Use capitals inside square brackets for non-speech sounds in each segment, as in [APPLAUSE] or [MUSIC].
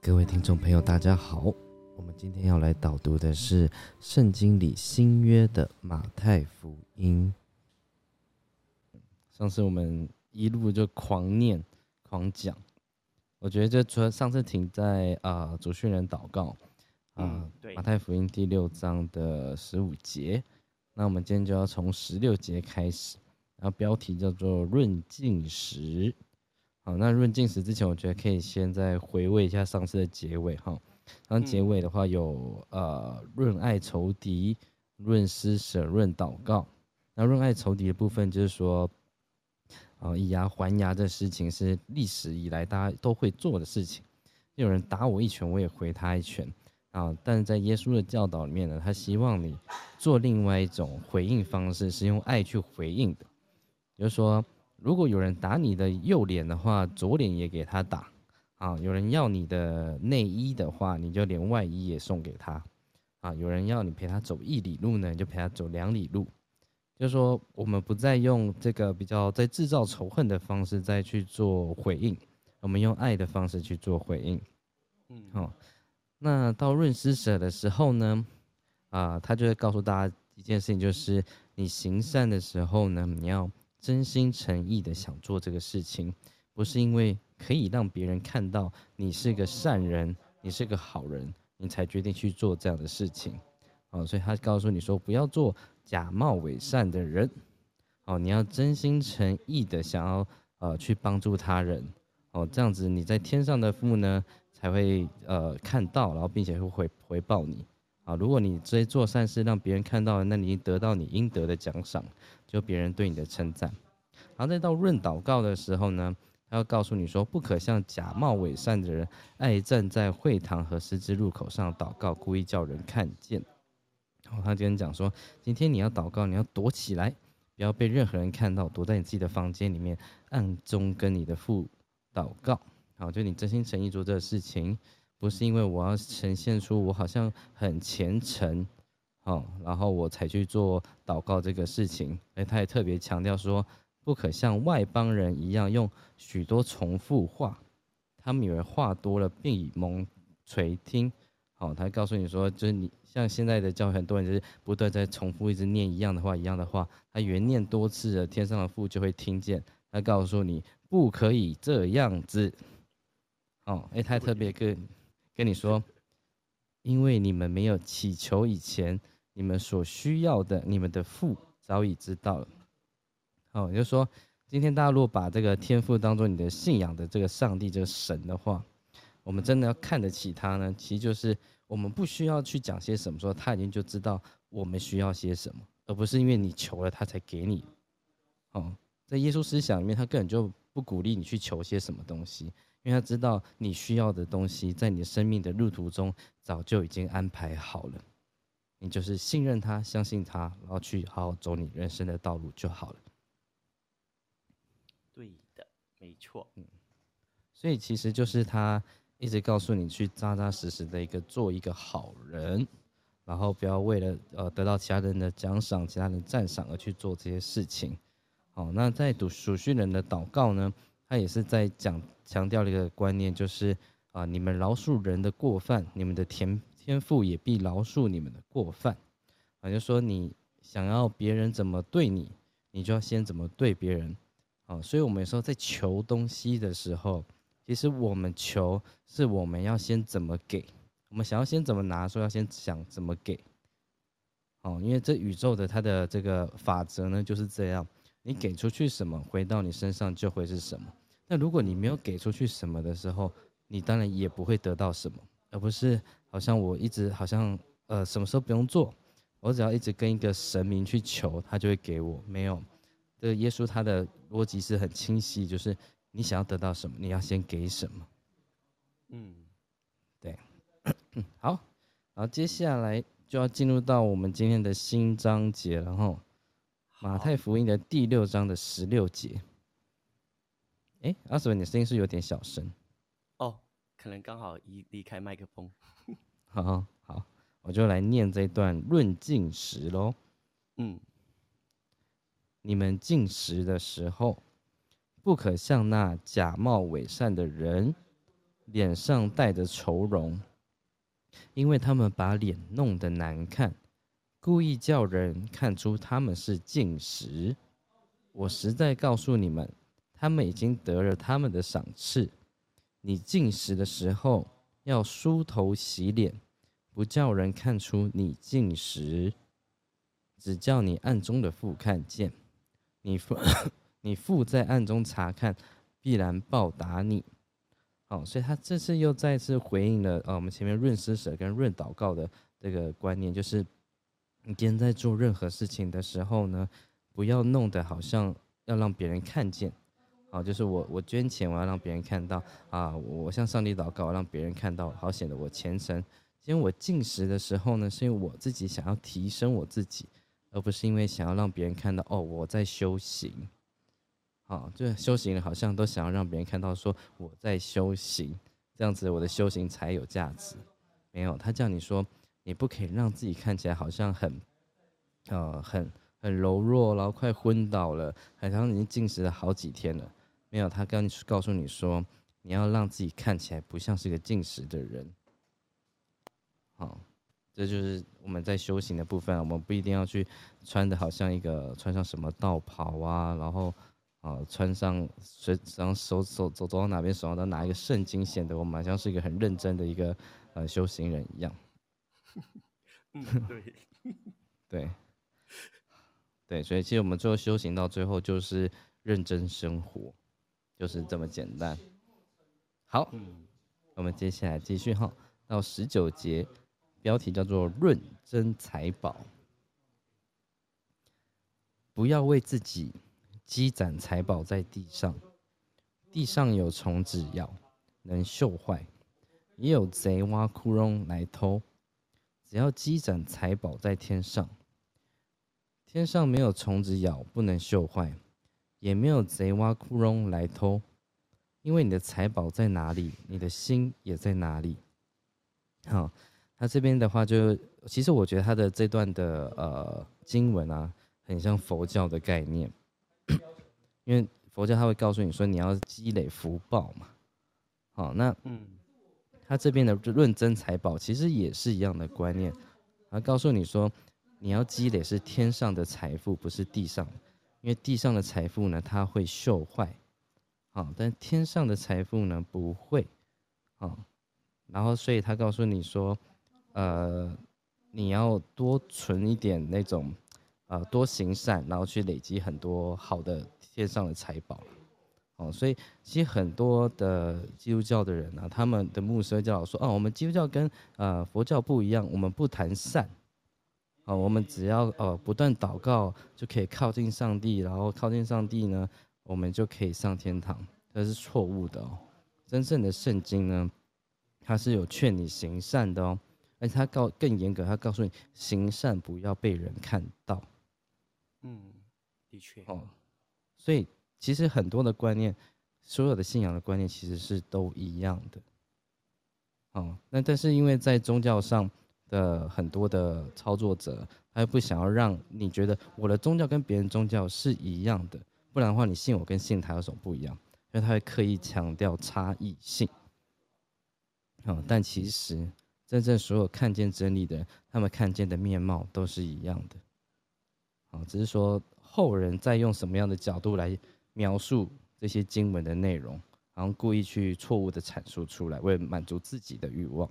各位听众朋友，大家好。我们今天要来导读的是圣经里新约的马太福音。上次我们一路就狂念、狂讲，我觉得这除了上次停在啊主训人祷告啊，马太福音第六章的十五节，那我们今天就要从十六节开始，然后标题叫做润进食。好，那润进食之前，我觉得可以先再回味一下上次的结尾哈。当结尾的话有呃润爱仇敌、润施舍、润祷告。那润爱仇敌的部分就是说，啊以牙还牙的事情是历史以来大家都会做的事情。有人打我一拳，我也回他一拳啊。但是在耶稣的教导里面呢，他希望你做另外一种回应方式，是用爱去回应的。就是说，如果有人打你的右脸的话，左脸也给他打。啊，有人要你的内衣的话，你就连外衣也送给他。啊，有人要你陪他走一里路呢，你就陪他走两里路。就是说，我们不再用这个比较在制造仇恨的方式再去做回应，我们用爱的方式去做回应。嗯，好。那到润施舍的时候呢，啊，他就会告诉大家一件事情，就是你行善的时候呢，你要真心诚意的想做这个事情，不是因为。可以让别人看到你是个善人，你是个好人，你才决定去做这样的事情，哦，所以他告诉你说，不要做假冒伪善的人，哦，你要真心诚意的想要呃去帮助他人，哦，这样子你在天上的父呢才会呃看到，然后并且会回回报你，啊，如果你直接做善事让别人看到，那你得到你应得的奖赏，就别人对你的称赞，然后再到润祷告的时候呢。他要告诉你说，不可像假冒伪善的人，爱站在会堂和十字路口上祷告，故意叫人看见。然后他今天讲说，今天你要祷告，你要躲起来，不要被任何人看到，躲在你自己的房间里面，暗中跟你的父祷告。好，就你真心诚意做这个事情，不是因为我要呈现出我好像很虔诚，好，然后我才去做祷告这个事情。哎，他也特别强调说。不可像外邦人一样用许多重复话，他们以为话多了便以蒙垂听。好，他告诉你说，就是你像现在的教很多人就是不断在重复一直念一样的话，一样的话，他以为念多次了，天上的父就会听见。他告诉你不可以这样子。哦，哎，他特别跟跟你说，[LAUGHS] 因为你们没有祈求以前，你们所需要的，你们的父早已知道了。哦，也就是说，今天大家如果把这个天赋当做你的信仰的这个上帝、这个神的话，我们真的要看得起他呢？其实就是我们不需要去讲些什么，说他已经就知道我们需要些什么，而不是因为你求了他才给你。哦，在耶稣思想里面，他根本就不鼓励你去求些什么东西，因为他知道你需要的东西在你的生命的路途中早就已经安排好了，你就是信任他、相信他，然后去好好走你人生的道路就好了。对的，没错，嗯，所以其实就是他一直告诉你去扎扎实实的一个做一个好人，然后不要为了呃得到其他人的奖赏、其他人赞赏而去做这些事情。好，那在读属训人的祷告呢，他也是在讲强调了一个观念，就是啊，你们饶恕人的过犯，你们的天天赋也必饶恕你们的过犯。啊，就说你想要别人怎么对你，你就要先怎么对别人。啊，所以我们有时候在求东西的时候，其实我们求是我们要先怎么给，我们想要先怎么拿，说要先想怎么给。哦，因为这宇宙的它的这个法则呢就是这样，你给出去什么，回到你身上就会是什么。那如果你没有给出去什么的时候，你当然也不会得到什么，而不是好像我一直好像呃什么时候不用做，我只要一直跟一个神明去求，他就会给我，没有。这耶稣他的逻辑是很清晰，就是你想要得到什么，你要先给什么。嗯，对，[COUGHS] 好，然后接下来就要进入到我们今天的新章节，然后马太福音的第六章的十六节。哎，阿 Sir，，你声音是有点小声。哦，可能刚好一离开麦克风。[LAUGHS] 好好，我就来念这段论进食喽。嗯。你们进食的时候，不可像那假冒伪善的人，脸上带着愁容，因为他们把脸弄得难看，故意叫人看出他们是进食。我实在告诉你们，他们已经得了他们的赏赐。你进食的时候要梳头洗脸，不叫人看出你进食，只叫你暗中的父看见。你父，[COUGHS] 你父在暗中查看，必然报答你。好，所以他这次又再次回应了呃，我们前面润施舍跟润祷告的这个观念，就是你今天在做任何事情的时候呢，不要弄得好像要让别人看见。好，就是我我捐钱，我要让别人看到啊，我向上帝祷告，让别人看到，好显得我虔诚。其实我进食的时候呢，是因为我自己想要提升我自己，而不是因为想要让别人看到哦我在修行。好，就修行好像都想要让别人看到说我在修行，这样子我的修行才有价值。没有，他叫你说你不可以让自己看起来好像很，呃，很很柔弱，然后快昏倒了，好像已经进食了好几天了。没有，他刚告诉你说，你要让自己看起来不像是个进食的人。好，这就是我们在修行的部分。我们不一定要去穿的好像一个穿上什么道袍啊，然后啊穿上随然后手手走走到哪边手上都拿一个圣经，显得我们好像是一个很认真的一个呃修行人一样。[LAUGHS] 嗯，对，对，对，所以其实我们最后修行到最后就是认真生活。就是这么简单。好，我们接下来继续哈，到十九节，标题叫做“论真财宝”。不要为自己积攒财宝在地上，地上有虫子咬，能锈坏；也有贼挖窟窿来偷。只要积攒财宝在天上，天上没有虫子咬，不能锈坏。也没有贼挖窟窿来偷，因为你的财宝在哪里，你的心也在哪里。好，他这边的话就，其实我觉得他的这段的呃经文啊，很像佛教的概念，[COUGHS] 因为佛教他会告诉你说你要积累福报嘛。好，那嗯，他这边的论真财宝其实也是一样的观念，他告诉你说你要积累是天上的财富，不是地上。因为地上的财富呢，它会锈坏，好，但天上的财富呢不会，好，然后所以他告诉你说，呃，你要多存一点那种，呃，多行善，然后去累积很多好的天上的财宝，哦，所以其实很多的基督教的人呢，他们的牧师教说，哦，我们基督教跟呃佛教不一样，我们不谈善。啊，我们只要呃不断祷告，就可以靠近上帝，然后靠近上帝呢，我们就可以上天堂。这是错误的哦。真正的圣经呢，它是有劝你行善的哦，而且它告更严格，它告诉你行善不要被人看到。嗯，的确哦。所以其实很多的观念，所有的信仰的观念其实是都一样的。哦，那但是因为在宗教上。的很多的操作者，他又不想要让你觉得我的宗教跟别人宗教是一样的，不然的话，你信我跟信他有什么不一样？因为他会刻意强调差异性。哦，但其实真正所有看见真理的人，他们看见的面貌都是一样的。哦，只是说后人在用什么样的角度来描述这些经文的内容，然后故意去错误的阐述出来，为满足自己的欲望。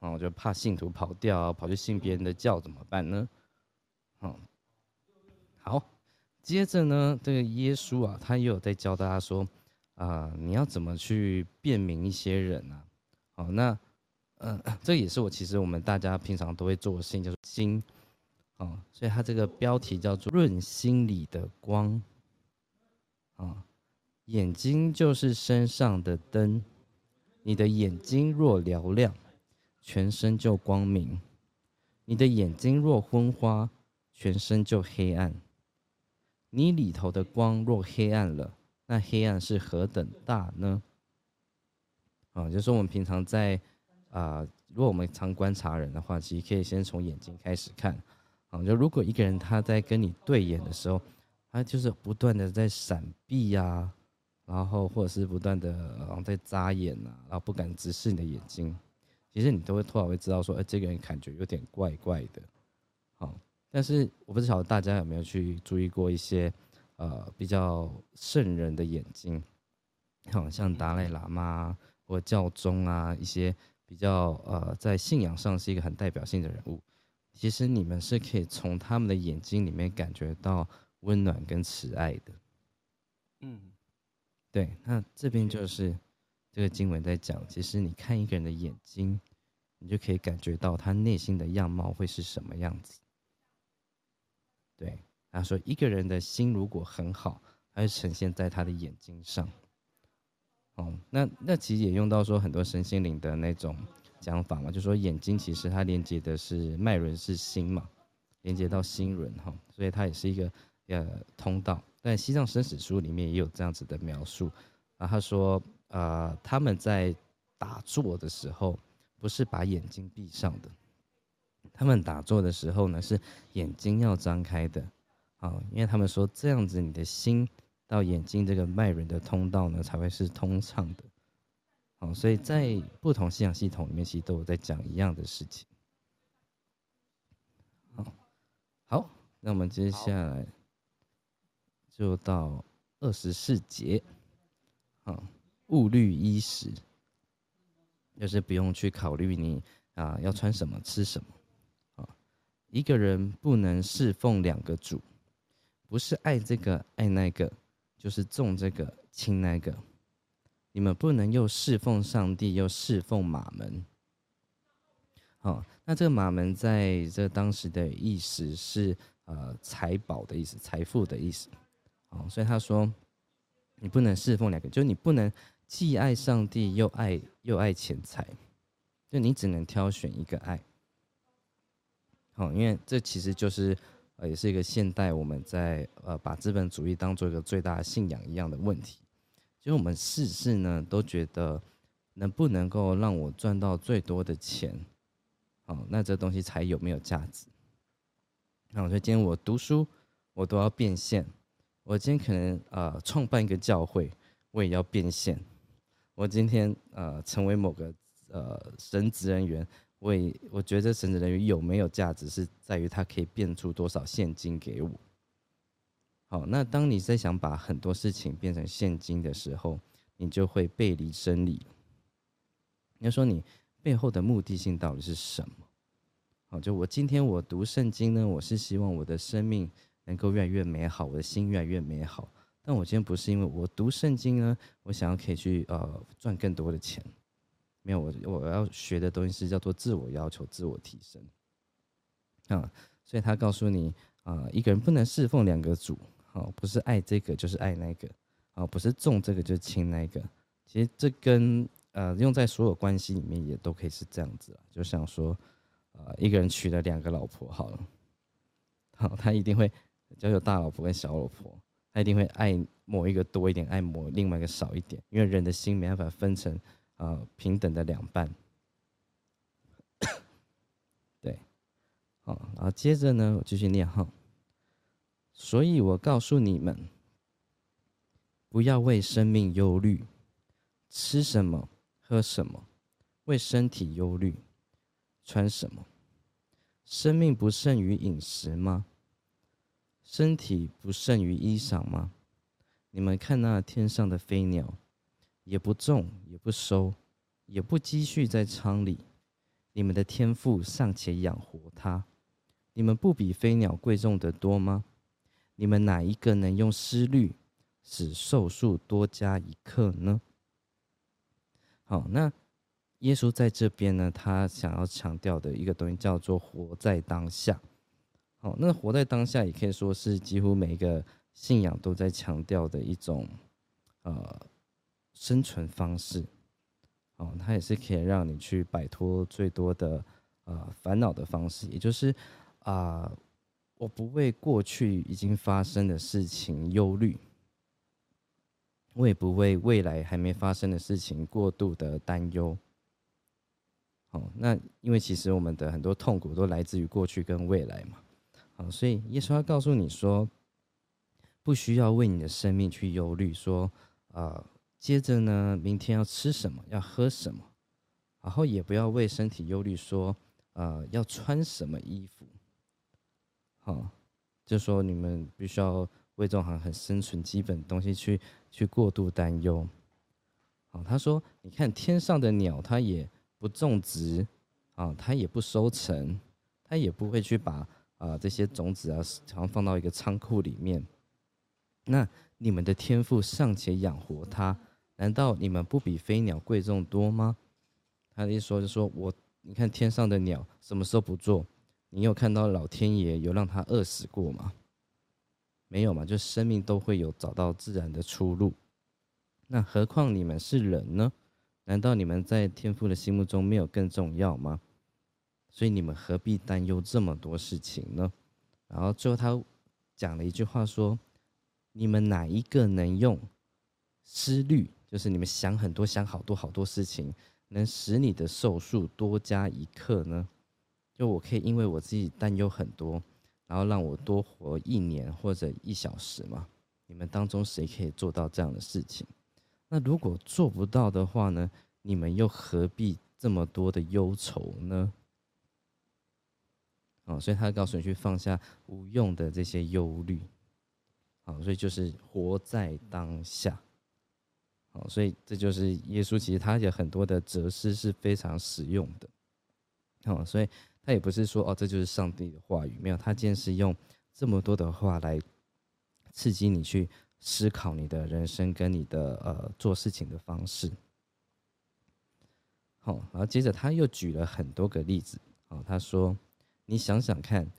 哦，就怕信徒跑掉，跑去信别人的教怎么办呢？哦，好，接着呢，这个耶稣啊，他也有在教大家说，啊，你要怎么去辨明一些人啊？好，那，嗯，这也是我其实我们大家平常都会做的事情，就是心，哦，所以他这个标题叫做“论心里的光”，啊，眼睛就是身上的灯，你的眼睛若嘹亮。全身就光明，你的眼睛若昏花，全身就黑暗。你里头的光若黑暗了，那黑暗是何等大呢？啊，就是我们平常在啊，如果我们常观察人的话，其实可以先从眼睛开始看。啊，就如果一个人他在跟你对眼的时候，他就是不断的在闪避呀，然后或者是不断的在眨眼呐，然后不敢直视你的眼睛，其实你都会突然会知道说，哎，这个人感觉有点怪怪的，好，但是我不知道大家有没有去注意过一些呃比较圣人的眼睛，好像达赖喇嘛或教宗啊一些比较呃在信仰上是一个很代表性的人物，其实你们是可以从他们的眼睛里面感觉到。温暖跟慈爱的，嗯，对，那这边就是这个经文在讲，其实你看一个人的眼睛，你就可以感觉到他内心的样貌会是什么样子。对，他说一个人的心如果很好，它会呈现在他的眼睛上。哦，那那其实也用到说很多身心灵的那种讲法嘛，就说眼睛其实它连接的是脉轮是心嘛，连接到心轮哈，所以它也是一个。呃，通道，但《西藏生死书》里面也有这样子的描述啊。他说，呃，他们在打坐的时候，不是把眼睛闭上的，他们打坐的时候呢，是眼睛要张开的，啊，因为他们说这样子，你的心到眼睛这个脉轮的通道呢，才会是通畅的，好，所以在不同信仰系统里面，其实都有在讲一样的事情。好，好，那我们接下来。就到二十四节，啊，物虑衣食，就是不用去考虑你啊要穿什么吃什么，啊，一个人不能侍奉两个主，不是爱这个爱那个，就是重这个轻那个，你们不能又侍奉上帝又侍奉马门，好，那这个马门在这当时的意思是呃财宝的意思，财富的意思。哦，所以他说，你不能侍奉两个，就是你不能既爱上帝又爱又爱钱财，就你只能挑选一个爱。好，因为这其实就是呃，也是一个现代我们在呃把资本主义当做一个最大信仰一样的问题，就是我们事事呢都觉得能不能够让我赚到最多的钱，好，那这东西才有没有价值。那我说今天我读书，我都要变现。我今天可能呃创办一个教会，我也要变现。我今天呃成为某个呃神职人员，我也我觉得神职人员有没有价值，是在于他可以变出多少现金给我。好，那当你在想把很多事情变成现金的时候，你就会背离真理。你要说你背后的目的性到底是什么？好，就我今天我读圣经呢，我是希望我的生命。能够越来越美好，我的心越来越美好。但我今天不是因为我读圣经呢，我想要可以去呃赚更多的钱。没有，我我要学的东西是叫做自我要求、自我提升。啊，所以他告诉你啊，一个人不能侍奉两个主，好，不是爱这个就是爱那个，啊，不是重这个就轻那个。其实这跟呃用在所有关系里面也都可以是这样子啊。就像说，呃，一个人娶了两个老婆，好了，[LAUGHS] 好，他一定会。要有大老婆跟小老婆，他一定会爱某一个多一点，爱某另外一个少一点，因为人的心没办法分成呃平等的两半。[COUGHS] 对，好，然后接着呢，我继续念哈。所以我告诉你们，不要为生命忧虑，吃什么，喝什么；为身体忧虑，穿什么。生命不胜于饮食吗？身体不胜于衣裳吗？你们看那天上的飞鸟，也不种，也不收，也不积蓄在仓里，你们的天赋尚且养活它，你们不比飞鸟贵重的多吗？你们哪一个能用思虑使寿数多加一刻呢？好，那耶稣在这边呢，他想要强调的一个东西叫做活在当下。好，那活在当下也可以说是几乎每一个信仰都在强调的一种呃生存方式。哦，它也是可以让你去摆脱最多的呃烦恼的方式，也就是啊，我不为过去已经发生的事情忧虑，我也不为未来还没发生的事情过度的担忧。哦，那因为其实我们的很多痛苦都来自于过去跟未来嘛。所以耶稣要告诉你说，不需要为你的生命去忧虑，说，呃，接着呢，明天要吃什么，要喝什么，然后也不要为身体忧虑，说，呃，要穿什么衣服。好，就说你们必须要为这种很很生存基本东西去去过度担忧。好，他说，你看天上的鸟，它也不种植，啊，它也不收成，它也不会去把啊这些种子啊，常放到一个仓库里面。那你们的天赋尚且养活它，难道你们不比飞鸟贵重多吗？他的意思说，就说我你看天上的鸟什么时候不做？你有看到老天爷有让它饿死过吗？没有嘛，就生命都会有找到自然的出路。那何况你们是人呢？难道你们在天父的心目中没有更重要吗？所以你们何必担忧这么多事情呢？然后最后他讲了一句话说。你们哪一个能用思虑，就是你们想很多、想好多好多事情，能使你的寿数多加一刻呢？就我可以因为我自己担忧很多，然后让我多活一年或者一小时吗？你们当中谁可以做到这样的事情？那如果做不到的话呢？你们又何必这么多的忧愁呢？哦，所以他告诉你去放下无用的这些忧虑。好，所以就是活在当下。好，所以这就是耶稣，其实他有很多的哲思是非常实用的。好，所以他也不是说哦，这就是上帝的话语，没有，他竟然是用这么多的话来刺激你去思考你的人生跟你的呃做事情的方式。好，然后接着他又举了很多个例子。好，他说：“你想想看，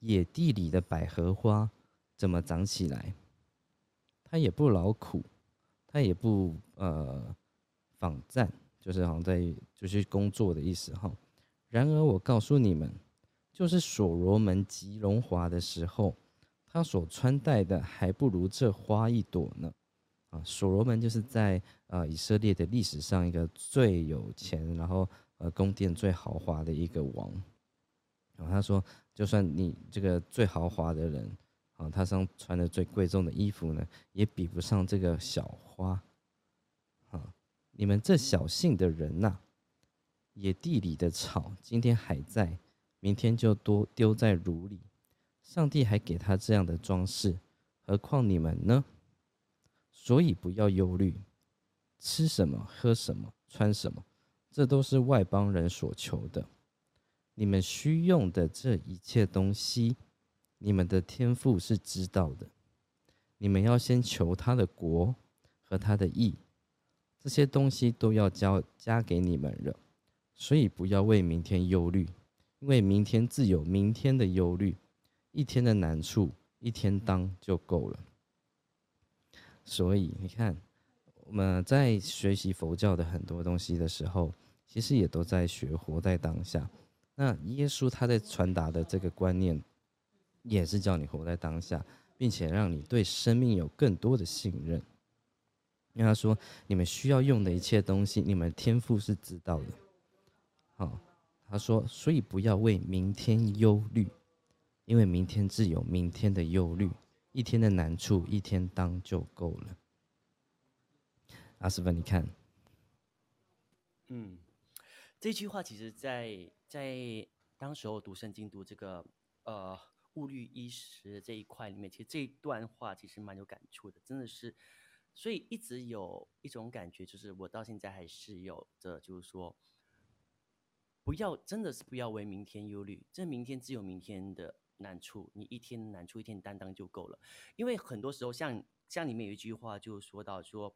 野地里的百合花。”怎么长起来？它也不劳苦，它也不呃仿战，就是好像在就是工作的意思哈。然而我告诉你们，就是所罗门极荣华的时候，他所穿戴的还不如这花一朵呢。啊，所罗门就是在呃以色列的历史上一个最有钱，然后呃宫殿最豪华的一个王。然后他说，就算你这个最豪华的人。啊，他上穿的最贵重的衣服呢，也比不上这个小花。啊，你们这小性的人呐，野地里的草今天还在，明天就多丢在炉里。上帝还给他这样的装饰，何况你们呢？所以不要忧虑，吃什么，喝什么，穿什么，这都是外邦人所求的。你们需用的这一切东西。你们的天赋是知道的，你们要先求他的国和他的义，这些东西都要交加给你们了，所以不要为明天忧虑，因为明天自有明天的忧虑，一天的难处一天当就够了。所以你看，我们在学习佛教的很多东西的时候，其实也都在学活在当下。那耶稣他在传达的这个观念。也是叫你活在当下，并且让你对生命有更多的信任。因为他说，你们需要用的一切东西，你们天赋是知道的。好，他说，所以不要为明天忧虑，因为明天自有明天的忧虑，一天的难处一天当就够了。阿斯本，你看，嗯，这句话其实，在在当时候读圣经读这个，呃。物虑衣食这一块里面，其实这一段话其实蛮有感触的，真的是，所以一直有一种感觉，就是我到现在还是有着，就是说，不要真的是不要为明天忧虑，这明天只有明天的难处，你一天难处一天担当就够了。因为很多时候，像像里面有一句话就说到说，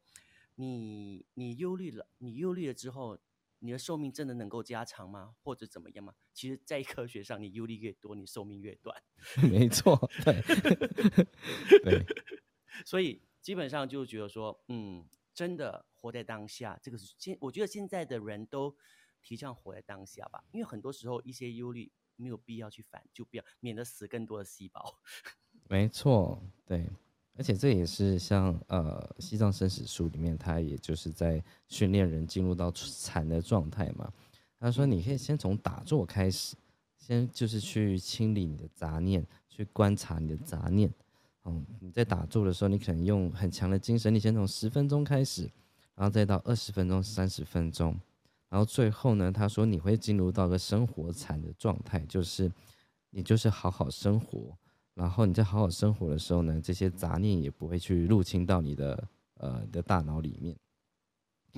你你忧虑了，你忧虑了之后。你的寿命真的能够加长吗？或者怎么样吗？其实，在科学上，你忧虑越多，你寿命越短。[LAUGHS] 没错，对，[LAUGHS] 对。[LAUGHS] 所以基本上就觉得说，嗯，真的活在当下，这个是现我觉得现在的人都提倡活在当下吧，因为很多时候一些忧虑没有必要去烦，就不要免得死更多的细胞。没错，对。而且这也是像呃《西藏生死书》里面，他也就是在训练人进入到禅的状态嘛。他说，你可以先从打坐开始，先就是去清理你的杂念，去观察你的杂念。嗯，你在打坐的时候，你可能用很强的精神，你先从十分钟开始，然后再到二十分钟、三十分钟，然后最后呢，他说你会进入到个生活禅的状态，就是你就是好好生活，然后你在好好生活的时候呢，这些杂念也不会去入侵到你的呃你的大脑里面，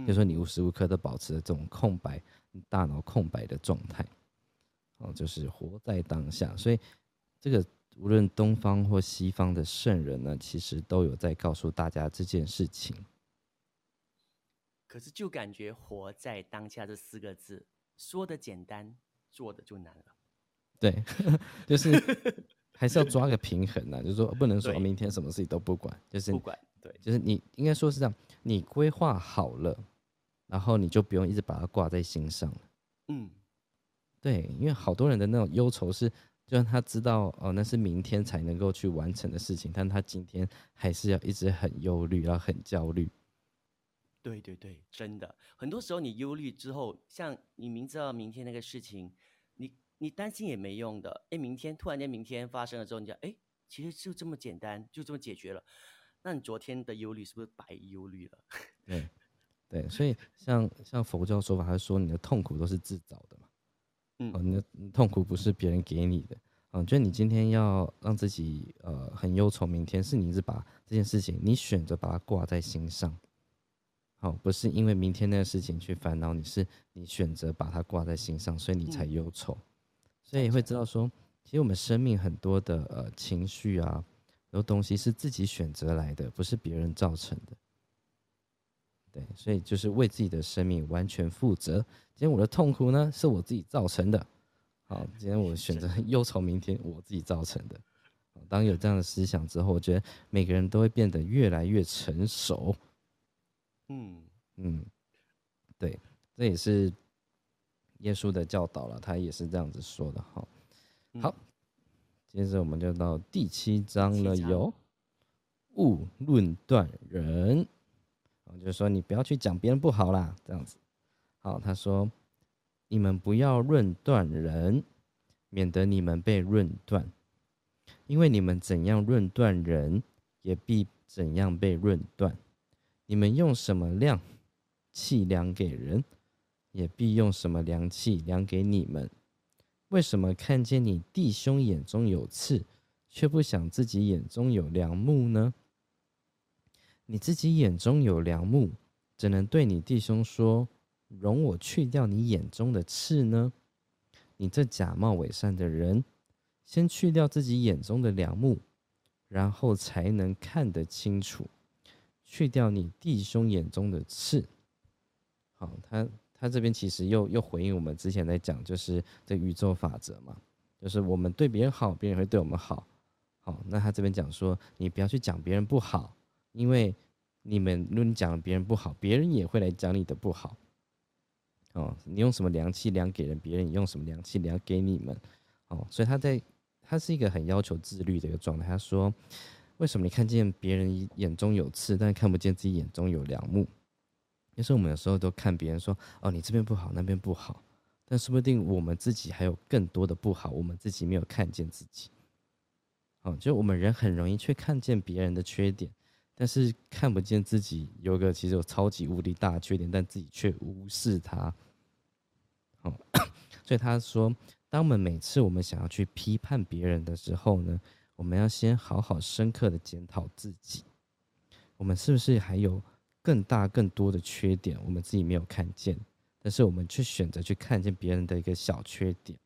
就说你无时无刻都保持着这种空白，大脑空白的状态，哦，就是活在当下，所以这个。无论东方或西方的圣人呢，其实都有在告诉大家这件事情。可是，就感觉“活在当下”这四个字说的简单，做的就难了。对，[LAUGHS] 就是还是要抓个平衡呢。[LAUGHS] 就是说，不能说明天什么事情都不管，就是不管。对，就是你应该说是这样，你规划好了，然后你就不用一直把它挂在心上了。嗯，对，因为好多人的那种忧愁是。就算他知道哦，那是明天才能够去完成的事情，但他今天还是要一直很忧虑，然后很焦虑。对对对，真的，很多时候你忧虑之后，像你明知道明天那个事情，你你担心也没用的。哎，明天突然间明天发生了之后，你讲哎，其实就这么简单，就这么解决了。那你昨天的忧虑是不是白忧虑了？[LAUGHS] 对对，所以像像佛教说法，他说你的痛苦都是自找的嘛。哦，你的痛苦不是别人给你的，嗯，就你今天要让自己呃很忧愁，明天是你是把这件事情你选择把它挂在心上，好，不是因为明天那个事情去烦恼，你是你选择把它挂在心上，所以你才忧愁，所以会知道说，其实我们生命很多的呃情绪啊，很多东西是自己选择来的，不是别人造成的。对，所以就是为自己的生命完全负责。今天我的痛苦呢，是我自己造成的。好，今天我选择忧愁，[LAUGHS] 明天我自己造成的。当有这样的思想之后，我觉得每个人都会变得越来越成熟。嗯嗯，对，这也是耶稣的教导了，他也是这样子说的。好，好，接着我们就到第七章了，有勿论断人。就是说，你不要去讲别人不好啦，这样子。好，他说，你们不要论断人，免得你们被论断，因为你们怎样论断人，也必怎样被论断。你们用什么量器量给人，也必用什么量器量给你们。为什么看见你弟兄眼中有刺，却不想自己眼中有良木呢？你自己眼中有良木，怎能对你弟兄说：“容我去掉你眼中的刺呢？”你这假冒伪善的人，先去掉自己眼中的良木，然后才能看得清楚，去掉你弟兄眼中的刺。好，他他这边其实又又回应我们之前在讲，就是这宇宙法则嘛，就是我们对别人好，别人也会对我们好。好，那他这边讲说，你不要去讲别人不好。因为你们，如果你讲别人不好，别人也会来讲你的不好。哦，你用什么良器量给人，别人也用什么良器量给你们。哦，所以他在，他是一个很要求自律的一个状态。他说，为什么你看见别人眼中有刺，但看不见自己眼中有良木？就是我们有时候都看别人说，哦，你这边不好，那边不好，但说不定我们自己还有更多的不好，我们自己没有看见自己。哦，就我们人很容易去看见别人的缺点。但是看不见自己有个其实有超级无敌大的缺点，但自己却无视它。哦，[COUGHS] 所以他说，当我们每次我们想要去批判别人的时候呢，我们要先好好深刻的检讨自己，我们是不是还有更大更多的缺点，我们自己没有看见，但是我们却选择去看见别人的一个小缺点，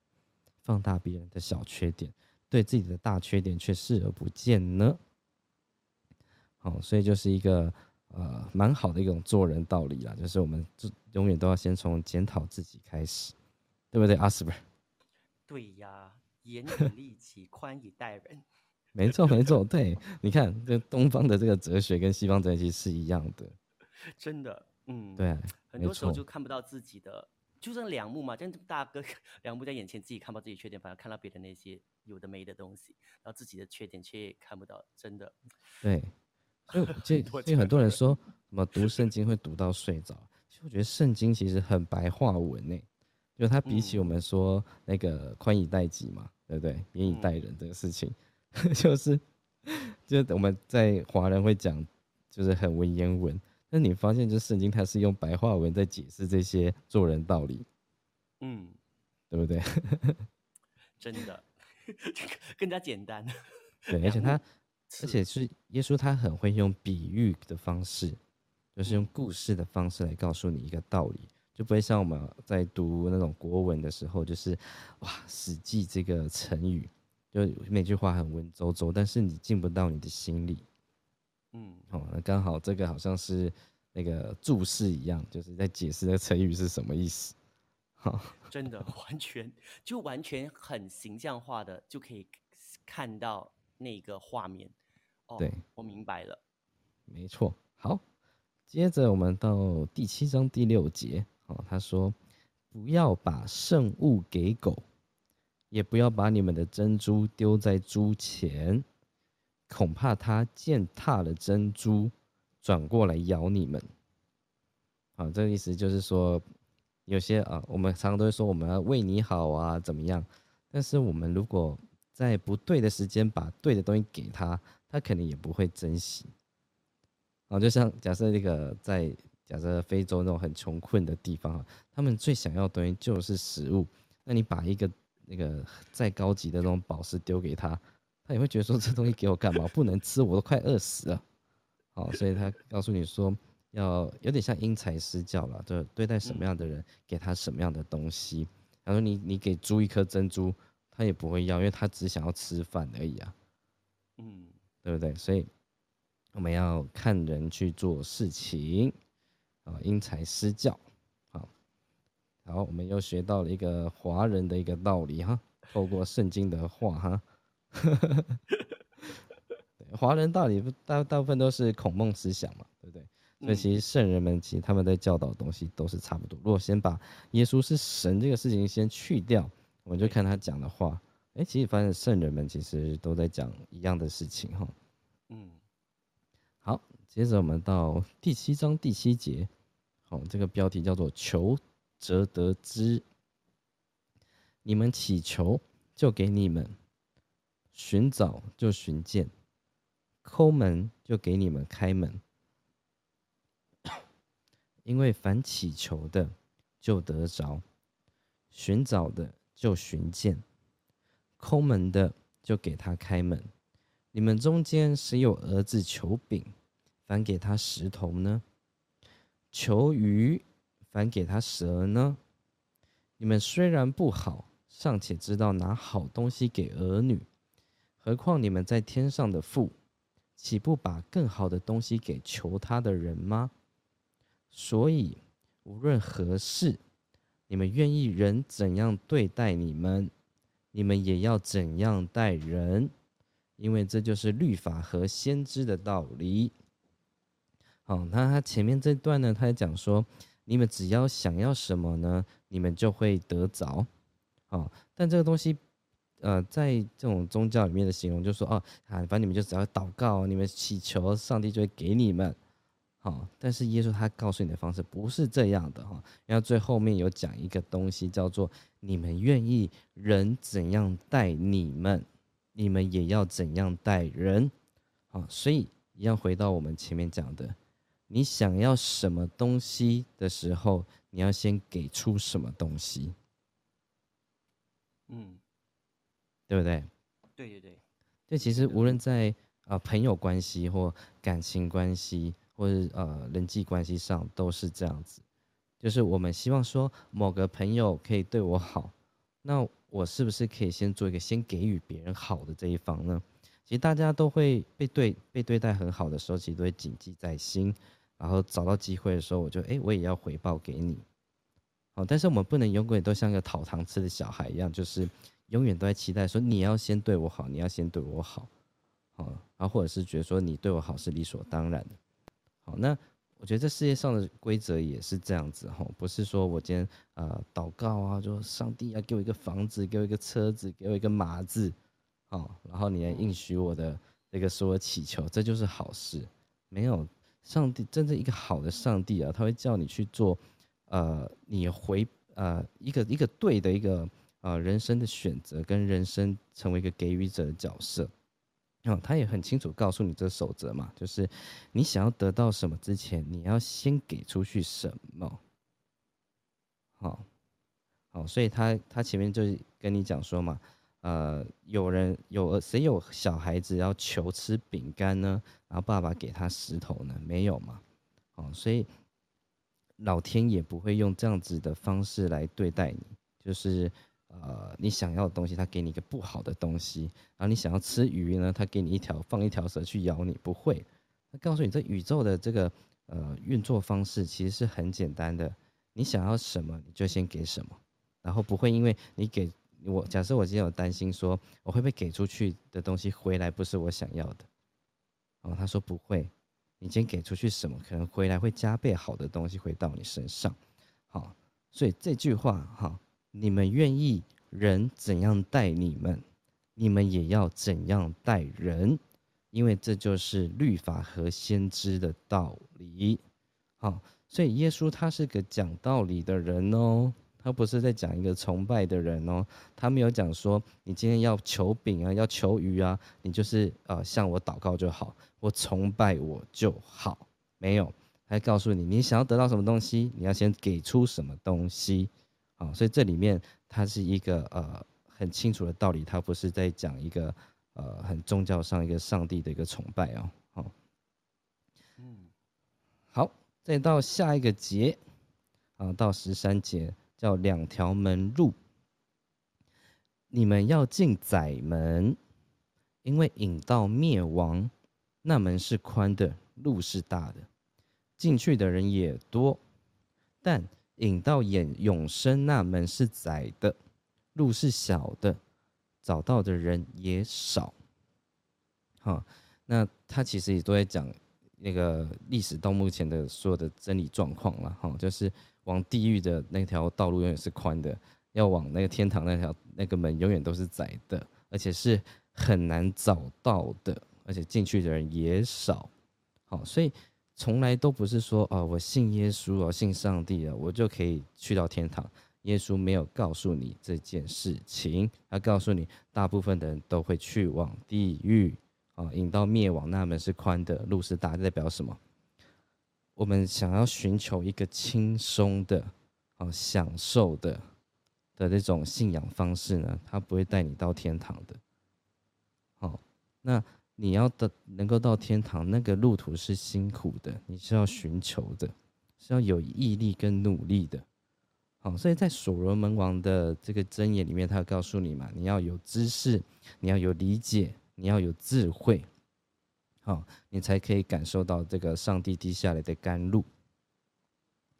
放大别人的小缺点，对自己的大缺点却视而不见呢？哦，所以就是一个呃蛮好的一种做人道理啦，就是我们就永远都要先从检讨自己开始，对不对，阿斯伯？对呀，严以律己，宽以待人。没错，没错，对，你看，这东方的这个哲学跟西方哲学是一样的。真的，嗯，对，很多时候就看不到自己的，就像梁木嘛，这大哥梁木在眼前，自己看不到自己缺点，反而看到别人那些有的没的东西，然后自己的缺点却看不到，真的。对。所以，[LAUGHS] 所以很多人说什么读圣经会读到睡着。其实我觉得圣经其实很白话文呢，就它比起我们说那个宽以待己嘛，对不对？严以待人这个事情，[LAUGHS] 就是就我们在华人会讲，就是很文言文。那你发现，就圣经它是用白话文在解释这些做人道理，嗯，对不对？[LAUGHS] 真的，[LAUGHS] 更加简单。对，而且他，而且是耶稣，他很会用比喻的方式，就是用故事的方式来告诉你一个道理，就不会像我们在读那种国文的时候，就是哇，《史记》这个成语，就每句话很文绉绉，但是你进不到你的心里。嗯，哦，那刚好这个好像是那个注释一样，就是在解释这个成语是什么意思。好，真的 [LAUGHS] 完全就完全很形象化的就可以看到那个画面。哦，对，我明白了。没错。好，接着我们到第七章第六节。哦，他说：“不要把圣物给狗，也不要把你们的珍珠丢在猪前。”恐怕他践踏了珍珠，转过来咬你们。好，这个意思就是说，有些啊，我们常常都会说我们要为你好啊，怎么样？但是我们如果在不对的时间把对的东西给他，他肯定也不会珍惜。啊，就像假设那个在假设非洲那种很穷困的地方啊，他们最想要的东西就是食物。那你把一个那个再高级的那种宝石丢给他。他也会觉得说这东西给我干嘛？不能吃，我都快饿死了。好，所以他告诉你说，要有点像因材施教了，就对待什么样的人，给他什么样的东西。他说你你给猪一颗珍珠，他也不会要，因为他只想要吃饭而已啊。嗯，对不对？所以我们要看人去做事情啊，因材施教。好，好，我们又学到了一个华人的一个道理哈，透过圣经的话哈。[LAUGHS] 华人道理大大部分都是孔孟思想嘛，对不对？所以其实圣人们其实他们在教导的东西都是差不多。如果先把耶稣是神这个事情先去掉，我们就看他讲的话，哎，其实发现圣人们其实都在讲一样的事情哈。嗯，好，接着我们到第七章第七节，好，这个标题叫做“求则得之”，你们祈求就给你们。寻找就寻见，抠门就给你们开门。因为凡祈求的就得着，寻找的就寻见，抠门的就给他开门。你们中间谁有儿子求饼，反给他石头呢？求鱼，反给他蛇呢？你们虽然不好，尚且知道拿好东西给儿女。何况你们在天上的父，岂不把更好的东西给求他的人吗？所以无论何事，你们愿意人怎样对待你们，你们也要怎样待人，因为这就是律法和先知的道理。好，那他前面这段呢，他讲说，你们只要想要什么呢，你们就会得着。好，但这个东西。呃，在这种宗教里面的形容，就说哦，啊，反正你们就只要祷告，你们祈求，上帝就会给你们。好，但是耶稣他告诉你的方式不是这样的哈。然后最后面有讲一个东西，叫做你们愿意人怎样待你们，你们也要怎样待人。好，所以一样回到我们前面讲的，你想要什么东西的时候，你要先给出什么东西。嗯。对不对？对对对，对，其实无论在啊朋友关系或感情关系，或者呃人际关系上，都是这样子。就是我们希望说某个朋友可以对我好，那我是不是可以先做一个先给予别人好的这一方呢？其实大家都会被对被对待很好的时候，其实都会谨记在心，然后找到机会的时候，我就哎我也要回报给你。好，但是我们不能永远都像个讨糖吃的小孩一样，就是。永远都在期待说你要先对我好，你要先对我好，好，然后或者是觉得说你对我好是理所当然的，好，那我觉得这世界上的规则也是这样子哈，不是说我今天呃祷告啊，就上帝要给我一个房子，给我一个车子，给我一个马子，好，然后你来应许我的那个所有祈求，这就是好事。没有上帝真正一个好的上帝啊，他会叫你去做，呃，你回呃一个一个对的一个。啊，人生的选择跟人生成为一个给予者的角色，哦，他也很清楚告诉你这守则嘛，就是你想要得到什么之前，你要先给出去什么。好，好，所以他他前面就跟你讲说嘛，呃，有人有谁有小孩子要求吃饼干呢？然后爸爸给他石头呢？没有嘛？哦，所以老天也不会用这样子的方式来对待你，就是。呃，你想要的东西，他给你一个不好的东西；然后你想要吃鱼呢，他给你一条放一条蛇去咬你，不会。他告诉你，这宇宙的这个呃运作方式其实是很简单的。你想要什么，你就先给什么，然后不会因为你给我，假设我今天有担心说我会不会给出去的东西回来不是我想要的，哦，他说不会，你今天给出去什么，可能回来会加倍好的东西回到你身上。好，所以这句话哈。你们愿意人怎样待你们，你们也要怎样待人，因为这就是律法和先知的道理。好，所以耶稣他是个讲道理的人哦，他不是在讲一个崇拜的人哦。他没有讲说你今天要求饼啊，要求鱼啊，你就是呃向我祷告就好，我崇拜我就好。没有，他告诉你，你想要得到什么东西，你要先给出什么东西。啊，所以这里面它是一个呃很清楚的道理，它不是在讲一个呃很宗教上一个上帝的一个崇拜哦。好，嗯，好，再到下一个节啊，到十三节叫两条门路，你们要进窄门，因为引到灭亡，那门是宽的，路是大的，进去的人也多，但。引到眼永生那门是窄的，路是小的，找到的人也少。好，那他其实也都在讲那个历史到目前的所有的真理状况了。哈，就是往地狱的那条道路永远是宽的，要往那个天堂那条那个门永远都是窄的，而且是很难找到的，而且进去的人也少。好，所以。从来都不是说哦，我信耶稣哦，信上帝了，我就可以去到天堂。耶稣没有告诉你这件事情，他告诉你，大部分的人都会去往地狱啊，引到灭亡那门是宽的，路是大，代表什么？我们想要寻求一个轻松的、啊享受的的那种信仰方式呢，他不会带你到天堂的。好，那。你要的能够到天堂，那个路途是辛苦的，你是要寻求的，是要有毅力跟努力的。好，所以在所罗门王的这个箴言里面，他告诉你嘛，你要有知识，你要有理解，你要有智慧，好，你才可以感受到这个上帝滴下来的甘露。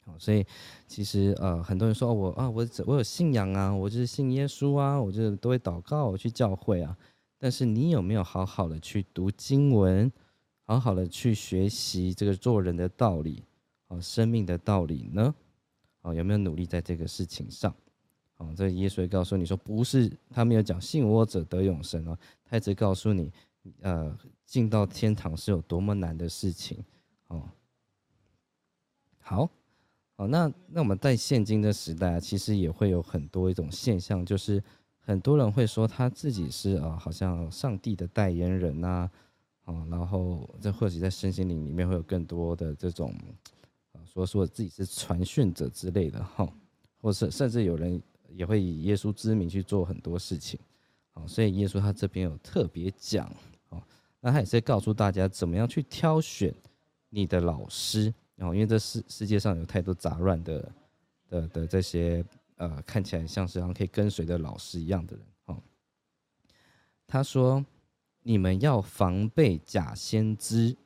好，所以其实呃，很多人说我啊，我我有信仰啊，我就是信耶稣啊，我就是都会祷告，我去教会啊。但是你有没有好好的去读经文，好好的去学习这个做人的道理，哦，生命的道理呢？哦，有没有努力在这个事情上？哦，这耶稣告诉你说，不是他没有讲信我者得永生哦，他只告诉你，呃，进到天堂是有多么难的事情。哦，好，哦，那那我们在现今的时代啊，其实也会有很多一种现象，就是。很多人会说他自己是啊，好像上帝的代言人呐，啊，然后这或许在身心灵里面会有更多的这种啊，说说自己是传讯者之类的哈，或是甚至有人也会以耶稣之名去做很多事情，好，所以耶稣他这边有特别讲，哦，那他也是告诉大家怎么样去挑选你的老师，然后因为这世世界上有太多杂乱的的的这些。呃，看起来像是可以跟随的老师一样的人哦。他说：“你们要防备假先知，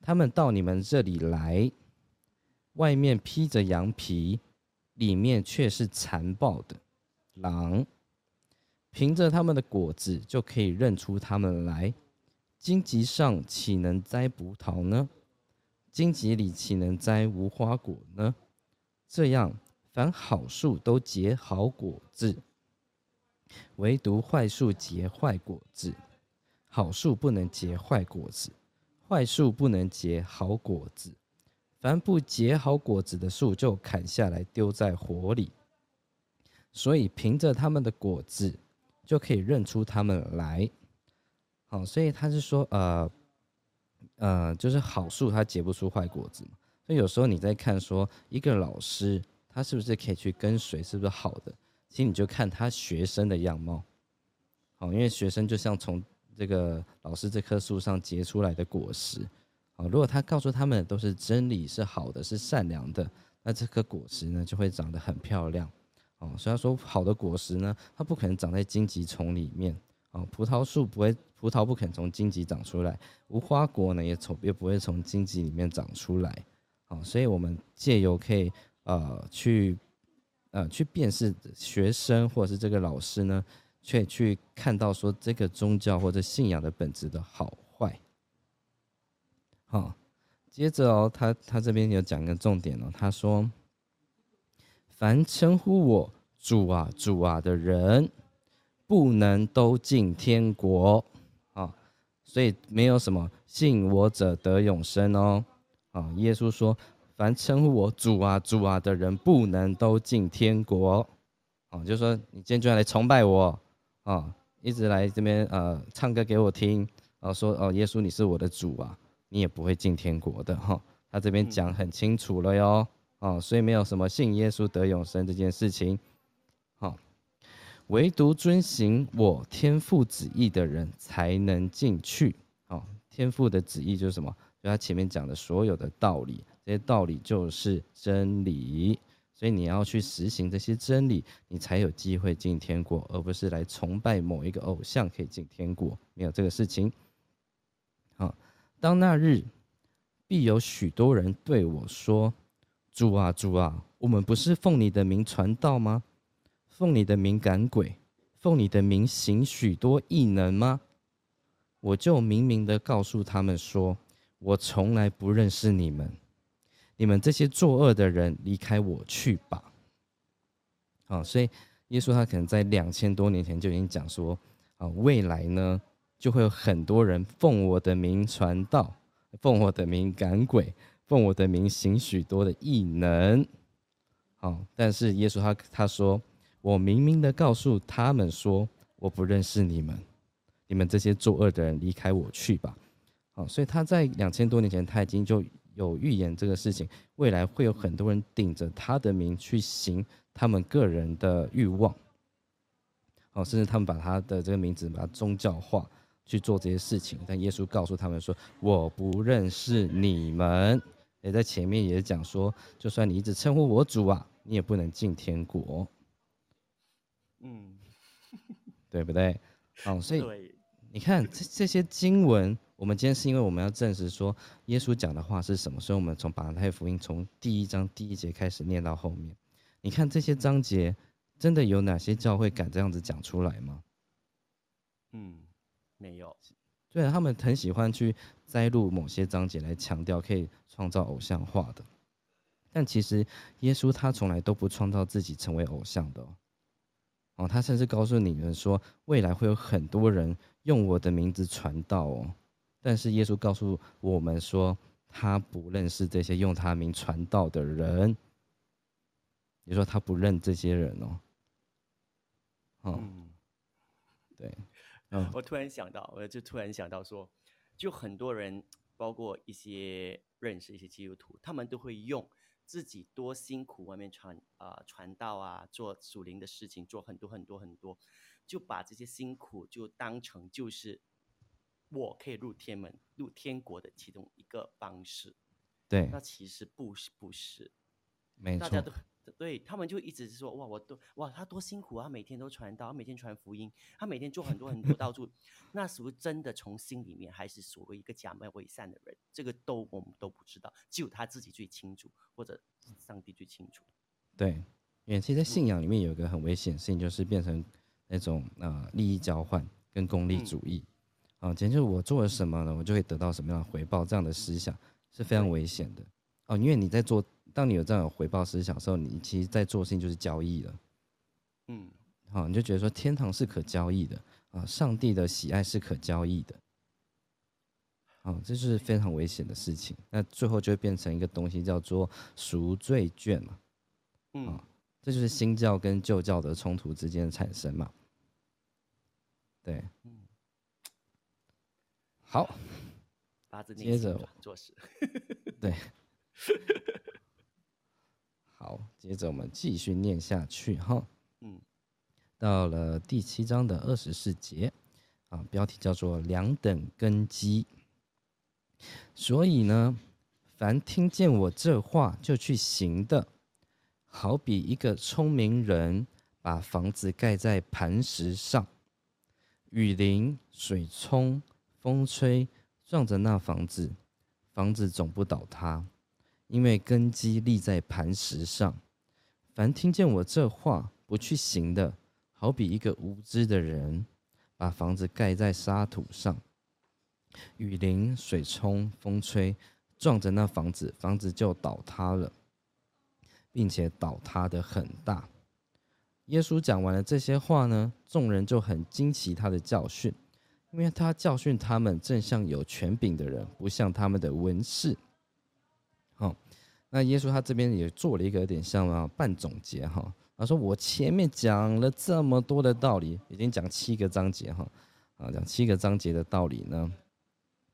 他们到你们这里来，外面披着羊皮，里面却是残暴的狼。凭着他们的果子就可以认出他们来。荆棘上岂能摘葡萄呢？荆棘里岂能摘无花果呢？这样。”凡好树都结好果子，唯独坏树结坏果子。好树不能结坏果子，坏树不能结好果子。凡不结好果子的树，就砍下来丢在火里。所以凭着他们的果子，就可以认出他们来。好，所以他是说，呃，呃，就是好树它结不出坏果子嘛。所以有时候你在看说一个老师他是不是可以去跟随，是不是好的？其实你就看他学生的样貌。好，因为学生就像从这个老师这棵树上结出来的果实。好，如果他告诉他们都是真理，是好的，是善良的，那这颗果实呢就会长得很漂亮。哦，虽然说好的果实呢，它不可能长在荆棘丛里面。哦，葡萄树不会，葡萄不肯从荆棘长出来，无花果呢也从也不会从荆棘里面长出来。好，所以我们借由可以呃去呃去辨识学生或者是这个老师呢，却去看到说这个宗教或者信仰的本质的好坏。好，接着哦，他他这边有讲个重点哦，他说。凡称呼我主啊主啊的人，不能都进天国啊！所以没有什么信我者得永生哦。啊，耶稣说，凡称呼我主啊主啊的人，不能都进天国。啊，就说你今天就要来崇拜我啊，一直来这边呃唱歌给我听啊，说哦耶稣你是我的主啊，你也不会进天国的哈。他这边讲很清楚了哟。哦，所以没有什么信耶稣得永生这件事情，好，唯独遵行我天父旨意的人才能进去。天父的旨意就是什么？就他前面讲的所有的道理，这些道理就是真理。所以你要去实行这些真理，你才有机会进天国，而不是来崇拜某一个偶像可以进天国，没有这个事情。好，当那日，必有许多人对我说。主啊，主啊，我们不是奉你的名传道吗？奉你的名赶鬼，奉你的名行许多异能吗？我就明明的告诉他们说，我从来不认识你们，你们这些作恶的人，离开我去吧。啊，所以耶稣他可能在两千多年前就已经讲说，啊，未来呢，就会有很多人奉我的名传道，奉我的名赶鬼。奉我的名行许多的异能，好，但是耶稣他他说，我明明的告诉他们说，我不认识你们，你们这些作恶的人，离开我去吧。好，所以他在两千多年前他已经就有预言这个事情，未来会有很多人顶着他的名去行他们个人的欲望，好，甚至他们把他的这个名字把它宗教化去做这些事情，但耶稣告诉他们说，我不认识你们。也在前面也讲说，就算你一直称呼我主啊，你也不能进天国。嗯，对不对？好，所以 [LAUGHS] 你看这这些经文，我们今天是因为我们要证实说耶稣讲的话是什么，所以我们从马太福音从第一章第一节开始念到后面。你看这些章节，真的有哪些教会敢这样子讲出来吗？嗯，没有。对啊，他们很喜欢去摘录某些章节来强调可以创造偶像化的，但其实耶稣他从来都不创造自己成为偶像的哦，他甚至告诉你们说，未来会有很多人用我的名字传道哦，但是耶稣告诉我们说，他不认识这些用他名传道的人，你说他不认这些人哦，嗯，对。嗯。我突然想到，我就突然想到说，就很多人，包括一些认识一些基督徒，他们都会用自己多辛苦，外面传啊传道啊，做属灵的事情，做很多很多很多，就把这些辛苦就当成就是我可以入天门、入天国的其中一个方式。对，那其实不是，不是，没错。对他们就一直是说哇，我都哇，他多辛苦啊，每天都传道，每天传福音，他每天做很多很多到处，那是不是真的从心里面，还是所谓一个假冒伪善的人？这个都我们都不知道，只有他自己最清楚，或者上帝最清楚。对，因为其实在信仰里面有一个很危险性，就是变成那种啊利益交换跟功利主义啊，简直就是我做了什么呢，我就会得到什么样的回报，这样的思想是非常危险的哦，因为你在做。当你有这样的回报思想的时候，你其实在做事情就是交易了。嗯，好，你就觉得说天堂是可交易的啊，上帝的喜爱是可交易的。好，这是非常危险的事情。那最后就会变成一个东西叫做赎罪券嘛。嗯，这就是新教跟旧教的冲突之间的产生嘛。对。嗯好，接着做事。[LAUGHS] 对。好，接着我们继续念下去哈。嗯，到了第七章的二十四节，啊，标题叫做“两等根基”。所以呢，凡听见我这话就去行的，好比一个聪明人把房子盖在磐石上，雨淋、水冲、风吹，撞着那房子，房子总不倒塌。因为根基立在磐石上，凡听见我这话不去行的，好比一个无知的人，把房子盖在沙土上，雨淋、水冲、风吹，撞着那房子，房子就倒塌了，并且倒塌的很大。耶稣讲完了这些话呢，众人就很惊奇他的教训，因为他教训他们正像有权柄的人，不像他们的文士。好，那耶稣他这边也做了一个有点像啊半总结哈，他说我前面讲了这么多的道理，已经讲七个章节哈，啊讲七个章节的道理呢，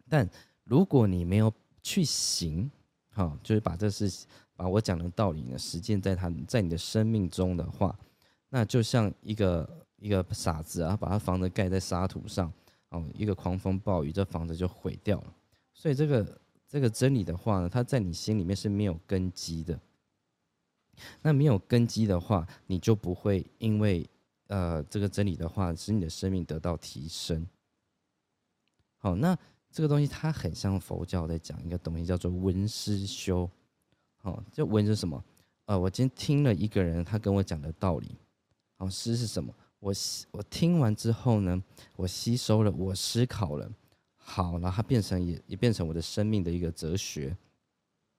但如果你没有去行，哈，就是把这事把我讲的道理呢实践在他在你的生命中的话，那就像一个一个傻子啊，把他房子盖在沙土上，哦，一个狂风暴雨，这房子就毁掉了，所以这个。这个真理的话呢，它在你心里面是没有根基的。那没有根基的话，你就不会因为呃这个真理的话，使你的生命得到提升。好，那这个东西它很像佛教在讲一个东西，叫做闻思修。好，就闻是什么？呃，我今天听了一个人他跟我讲的道理。好，思是什么？我我听完之后呢，我吸收了，我思考了。好，然后它变成也也变成我的生命的一个哲学。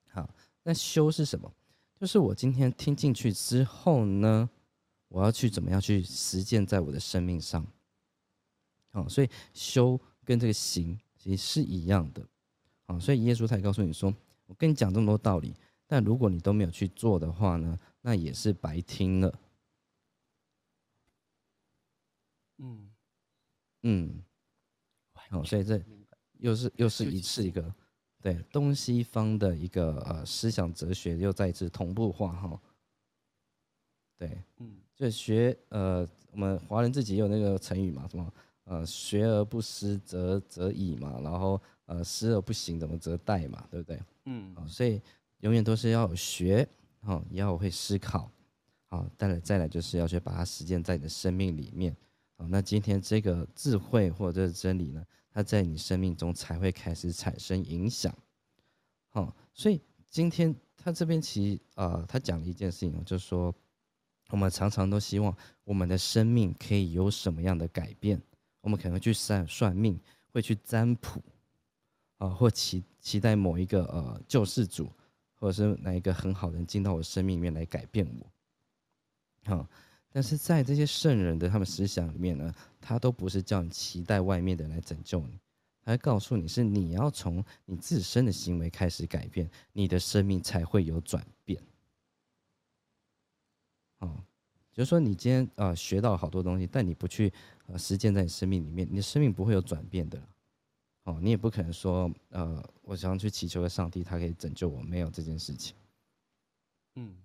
好，那修是什么？就是我今天听进去之后呢，我要去怎么样去实践在我的生命上。好，所以修跟这个行其实是一样的。好，所以耶稣他也告诉你说，我跟你讲这么多道理，但如果你都没有去做的话呢，那也是白听了。嗯。嗯，哦，所以这。又是又是一次一个，对东西方的一个呃思想哲学又再一次同步化哈，对，嗯，就学呃我们华人自己有那个成语嘛，什么呃学而不思则则已嘛，然后呃思而不行怎么则殆嘛，对不对？嗯，哦所以永远都是要学，好要会思考，好，再来再来就是要去把它实践在你的生命里面，好，那今天这个智慧或者真理呢？它在你生命中才会开始产生影响，好，所以今天他这边其实呃，他讲了一件事情，就是说我们常常都希望我们的生命可以有什么样的改变，我们可能去算算命，会去占卜，啊，或期期待某一个呃救世主，或者是哪一个很好的人进到我生命里面来改变我，好。但是在这些圣人的他们思想里面呢，他都不是叫你期待外面的来拯救你，他告诉你是你要从你自身的行为开始改变，你的生命才会有转变。哦，就是说你今天啊学到了好多东西，但你不去呃实践在你生命里面，你的生命不会有转变的。哦，你也不可能说呃，我想要去祈求个上帝，他可以拯救我，没有这件事情。嗯，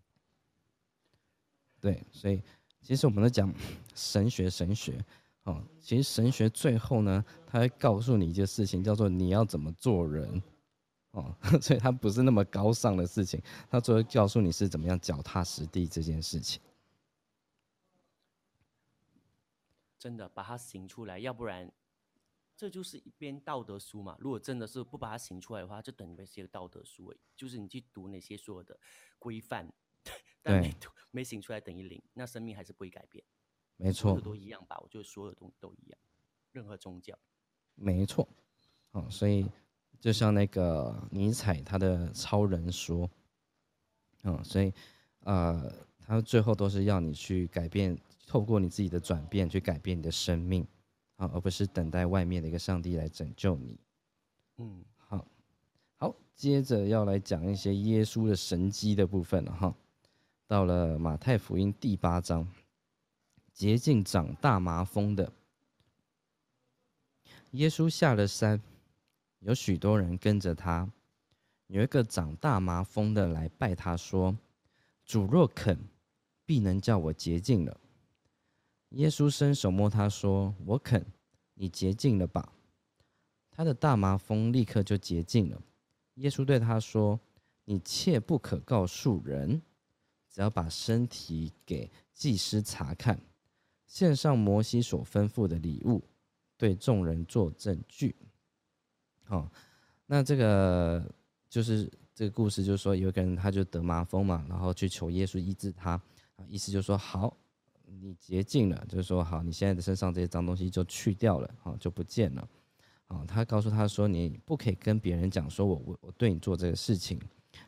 对，所以。其实我们在讲神学，神学，哦，其实神学最后呢，他会告诉你一件事情，叫做你要怎么做人，哦，[LAUGHS] 所以它不是那么高尚的事情，它最后告诉你是怎么样脚踏实地这件事情。真的把它行出来，要不然这就是一篇道德书嘛。如果真的是不把它行出来的话，就等于是一个道德书，就是你去读那些所有的规范。[LAUGHS] 但没没醒出来等于零，那生命还是不会改变。没错，都一样吧？我觉得所有东西都一样，任何宗教。没错，哦，所以就像那个尼采他的超人说，嗯，所以呃，他最后都是要你去改变，透过你自己的转变去改变你的生命，啊，而不是等待外面的一个上帝来拯救你。嗯，好，好，接着要来讲一些耶稣的神迹的部分了哈。到了马太福音第八章，洁净长大麻风的耶稣下了山，有许多人跟着他。有一个长大麻风的来拜他，说：“主若肯，必能叫我洁净了。”耶稣伸手摸他，说：“我肯，你洁净了吧。”他的大麻风立刻就洁净了。耶稣对他说：“你切不可告诉人，只要把身体给祭司查看，献上摩西所吩咐的礼物，对众人做证据。”好，那这个。就是这个故事，就是说有一个人他就得麻风嘛，然后去求耶稣医治他，啊，意思就是说好，你洁净了，就是说好，你现在的身上这些脏东西就去掉了，好，就不见了，啊，他告诉他说，你不可以跟别人讲说我我我对你做这个事情，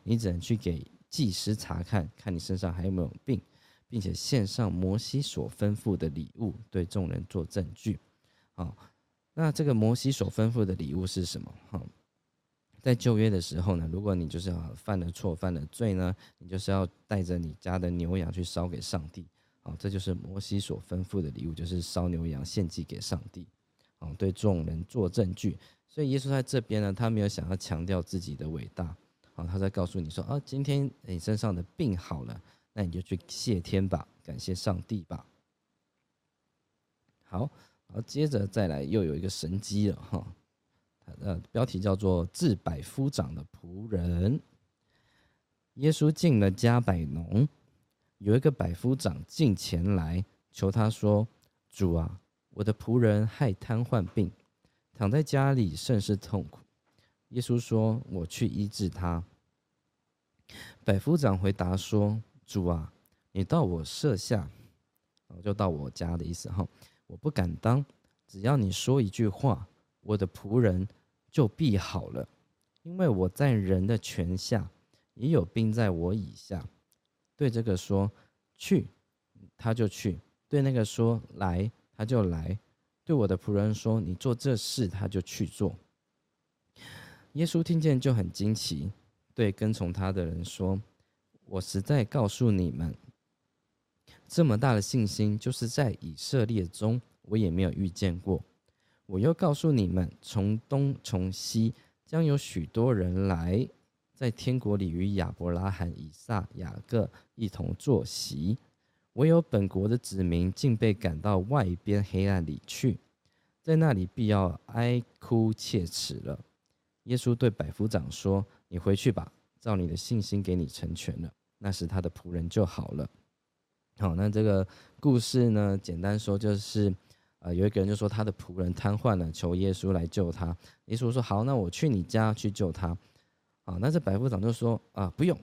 你只能去给祭司查看看你身上还有没有病，并且献上摩西所吩咐的礼物，对众人做证据，啊，那这个摩西所吩咐的礼物是什么？哈。在旧约的时候呢，如果你就是要犯了错、犯了罪呢，你就是要带着你家的牛羊去烧给上帝，啊，这就是摩西所吩咐的礼物，就是烧牛羊献祭给上帝，啊，对众人做证据。所以耶稣在这边呢，他没有想要强调自己的伟大，啊，他在告诉你说，啊，今天你身上的病好了，那你就去谢天吧，感谢上帝吧。好，然后接着再来又有一个神机了，哈。呃，标题叫做“治百夫长的仆人”。耶稣进了加百农，有一个百夫长进前来求他说：“主啊，我的仆人害瘫痪病，躺在家里甚是痛苦。”耶稣说：“我去医治他。”百夫长回答说：“主啊，你到我舍下，就到我家的意思哈，我不敢当，只要你说一句话，我的仆人。”就必好了，因为我在人的权下，也有兵在我以下。对这个说去，他就去；对那个说来，他就来；对我的仆人说你做这事，他就去做。耶稣听见就很惊奇，对跟从他的人说：“我实在告诉你们，这么大的信心，就是在以色列中，我也没有遇见过。”我又告诉你们，从东从西将有许多人来，在天国里与亚伯拉罕、以撒、雅各一同坐席。唯有本国的子民竟被赶到外边黑暗里去，在那里必要哀哭切齿了。耶稣对百夫长说：“你回去吧，照你的信心给你成全了。”那时他的仆人就好了。好，那这个故事呢，简单说就是。啊，有一个人就说他的仆人瘫痪了，求耶稣来救他。耶稣说：“好，那我去你家去救他。”啊，那这百夫长就说：“啊，不用，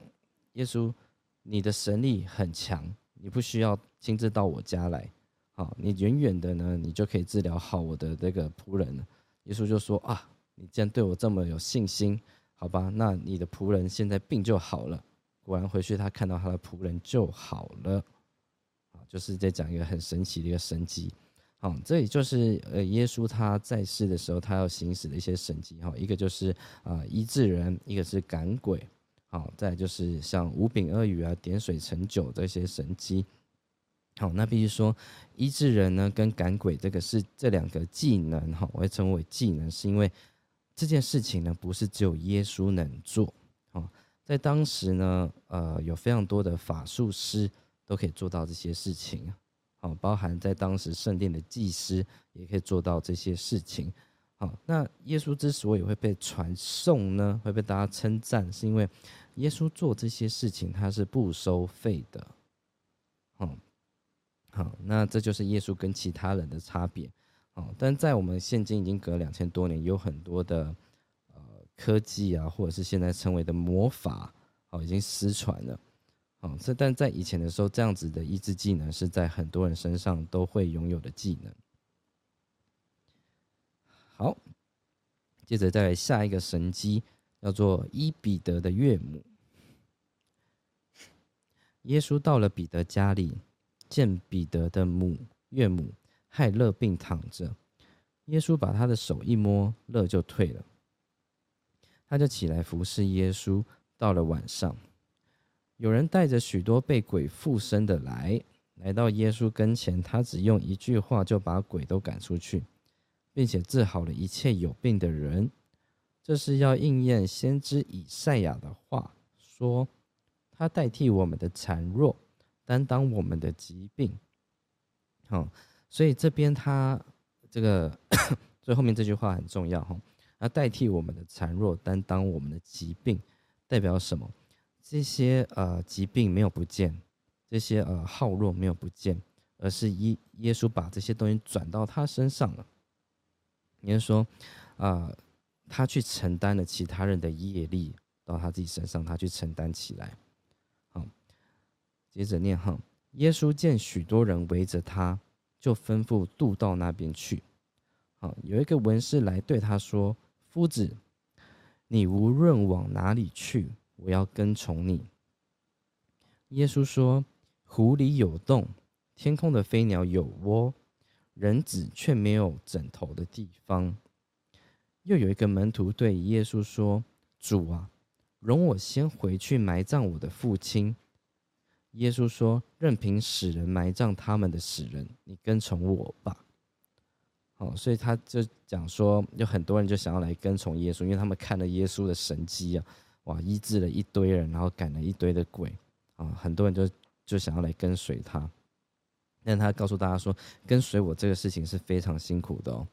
耶稣，你的神力很强，你不需要亲自到我家来。好，你远远的呢，你就可以治疗好我的这个仆人。”耶稣就说：“啊，你既然对我这么有信心，好吧，那你的仆人现在病就好了。果然回去他看到他的仆人就好了。啊，就是在讲一个很神奇的一个神迹。”好，这也就是呃，耶稣他在世的时候，他要行使的一些神迹哈。一个就是啊医治人，一个是赶鬼，好，再就是像五饼二鱼啊、点水成酒这些神迹。好，那必须说医治人呢跟赶鬼这个是这两个技能哈，我会称为技能，是因为这件事情呢不是只有耶稣能做哦，在当时呢，呃，有非常多的法术师都可以做到这些事情。哦，包含在当时圣殿的祭司也可以做到这些事情。好，那耶稣之所以会被传颂呢，会被大家称赞，是因为耶稣做这些事情他是不收费的。好，好，那这就是耶稣跟其他人的差别。哦，但在我们现今已经隔两千多年，有很多的呃科技啊，或者是现在称为的魔法，哦，已经失传了。哦，这但在以前的时候，这样子的医治技能是在很多人身上都会拥有的技能。好，接着再来下一个神机，叫做伊彼得的岳母。耶稣到了彼得家里，见彼得的母岳母害乐病躺着，耶稣把他的手一摸，乐就退了，他就起来服侍耶稣。到了晚上。有人带着许多被鬼附身的来，来到耶稣跟前，他只用一句话就把鬼都赶出去，并且治好了一切有病的人。这是要应验先知以赛亚的话，说他代替我们的孱弱，担当我们的疾病。好，所以这边他这个 [COUGHS] 最后面这句话很重要哈，那代替我们的孱弱，担当我们的疾病，代表什么？这些呃疾病没有不见，这些呃好弱没有不见，而是耶耶稣把这些东西转到他身上了。也就是说，啊，他去承担了其他人的业力到他自己身上，他去承担起来。好，接着念哈。耶稣见许多人围着他，就吩咐渡到那边去。好，有一个文士来对他说：“夫子，你无论往哪里去，我要跟从你。”耶稣说：“湖里有洞，天空的飞鸟有窝，人子却没有枕头的地方。”又有一个门徒对耶稣说：“主啊，容我先回去埋葬我的父亲。”耶稣说：“任凭死人埋葬他们的死人，你跟从我吧。”好，所以他就讲说，有很多人就想要来跟从耶稣，因为他们看了耶稣的神迹啊，哇，医治了一堆人，然后赶了一堆的鬼啊，很多人就就想要来跟随他。但他告诉大家说，跟随我这个事情是非常辛苦的哦。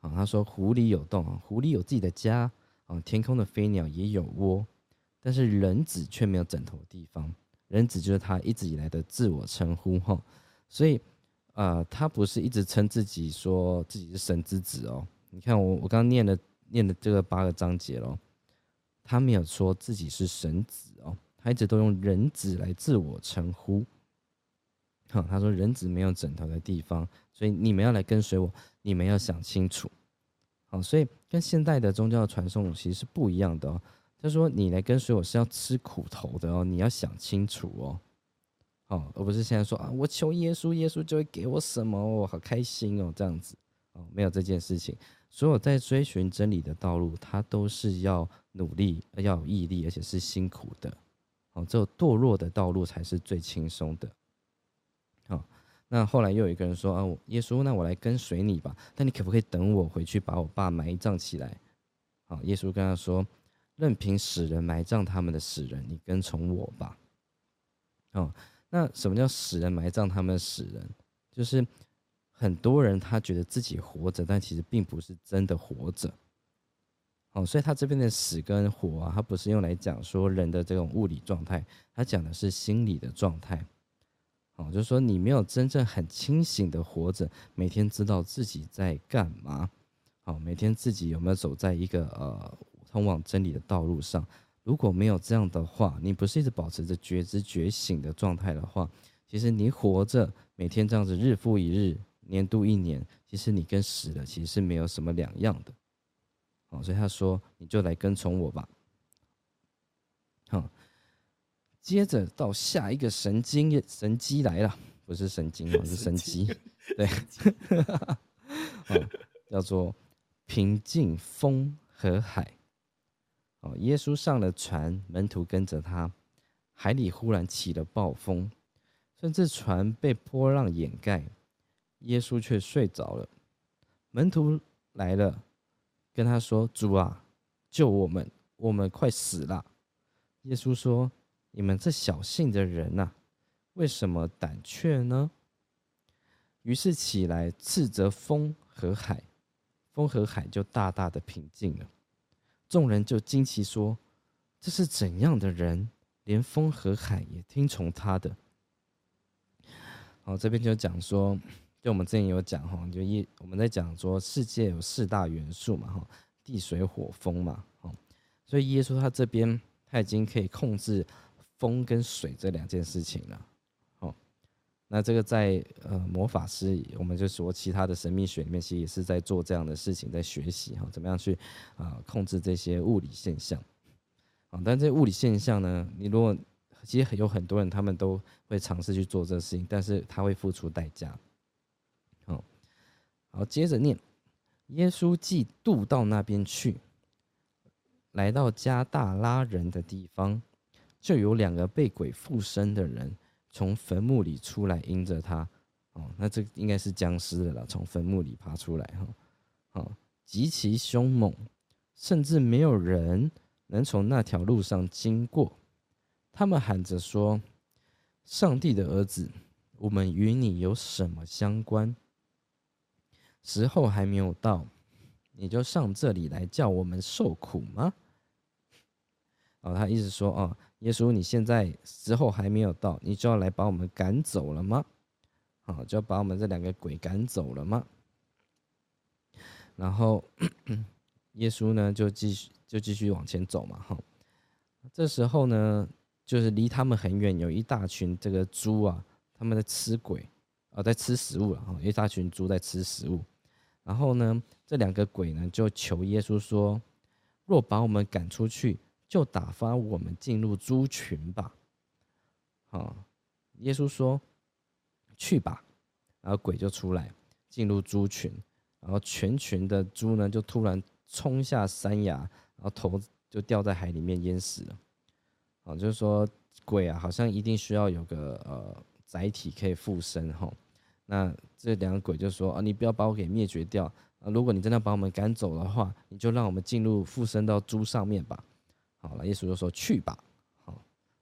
啊，他说：“狐狸有洞啊，狐狸有自己的家啊，天空的飞鸟也有窝，但是人子却没有枕头的地方。”人子就是他一直以来的自我称呼哈，所以，呃，他不是一直称自己说自己是神之子哦。你看我我刚念的念的这个八个章节咯，他没有说自己是神子哦，他一直都用人子来自我称呼。哈，他说人子没有枕头的地方，所以你们要来跟随我，你们要想清楚。好，所以跟现代的宗教传送其实是不一样的哦。他说：“你来跟随我是要吃苦头的哦，你要想清楚哦，哦，而不是现在说啊，我求耶稣，耶稣就会给我什么，我好开心哦，这样子哦，没有这件事情。所有在追寻真理的道路，它都是要努力，要有毅力，而且是辛苦的。哦，只有堕落的道路才是最轻松的。好，那后来又有一个人说啊，耶稣，那我来跟随你吧，但你可不可以等我回去把我爸埋葬起来？好，耶稣跟他说。”任凭死人埋葬他们的死人，你跟从我吧。哦，那什么叫死人埋葬他们的死人？就是很多人他觉得自己活着，但其实并不是真的活着。哦，所以他这边的死跟活啊，他不是用来讲说人的这种物理状态，他讲的是心理的状态。哦，就是说你没有真正很清醒的活着，每天知道自己在干嘛。好，每天自己有没有走在一个呃。通往真理的道路上，如果没有这样的话，你不是一直保持着觉知觉醒的状态的话，其实你活着每天这样子日复一日，年度一年，其实你跟死了其实是没有什么两样的。好，所以他说你就来跟从我吧。好，接着到下一个神经神机来了，不是神经哦，是神机，[LAUGHS] 对，[LAUGHS] 哦，叫做平静风和海。哦，耶稣上了船，门徒跟着他。海里忽然起了暴风，甚至船被波浪掩盖，耶稣却睡着了。门徒来了，跟他说：“主啊，救我们，我们快死了。”耶稣说：“你们这小信的人呐，为什么胆怯呢？”于是起来斥责风和海，风和海就大大的平静了。众人就惊奇说：“这是怎样的人？连风和海也听从他的。”好，这边就讲说，就我们之前有讲哈，就一我们在讲说，世界有四大元素嘛，哈，地水火风嘛，哦，所以耶稣他这边他已经可以控制风跟水这两件事情了。那这个在呃魔法师，我们就说其他的神秘学里面，其实也是在做这样的事情，在学习哈，怎么样去啊控制这些物理现象啊？但这物理现象呢，你如果其实有很多人，他们都会尝试去做这个事情，但是他会付出代价。好，好，接着念，耶稣既渡到那边去，来到加大拉人的地方，就有两个被鬼附身的人。从坟墓里出来迎着他，哦，那这应该是僵尸的了。从坟墓里爬出来，哈，好，极其凶猛，甚至没有人能从那条路上经过。他们喊着说：“上帝的儿子，我们与你有什么相关？时候还没有到，你就上这里来叫我们受苦吗？”哦，他意思说：“哦，耶稣，你现在时候还没有到，你就要来把我们赶走了吗？好，就要把我们这两个鬼赶走了吗？”然后耶稣呢，就继续就继续往前走嘛。哈，这时候呢，就是离他们很远，有一大群这个猪啊，他们在吃鬼啊，在吃食物了。哈，一大群猪在吃食物。然后呢，这两个鬼呢，就求耶稣说：“若把我们赶出去。”就打发我们进入猪群吧，好，耶稣说：“去吧。”然后鬼就出来进入猪群，然后全群的猪呢就突然冲下山崖，然后头就掉在海里面淹死了。啊，就是说鬼啊，好像一定需要有个呃载体可以附身哈。那这两个鬼就说：“啊，你不要把我给灭绝掉啊！如果你真的把我们赶走的话，你就让我们进入附身到猪上面吧。”好了，耶稣就说去吧，好，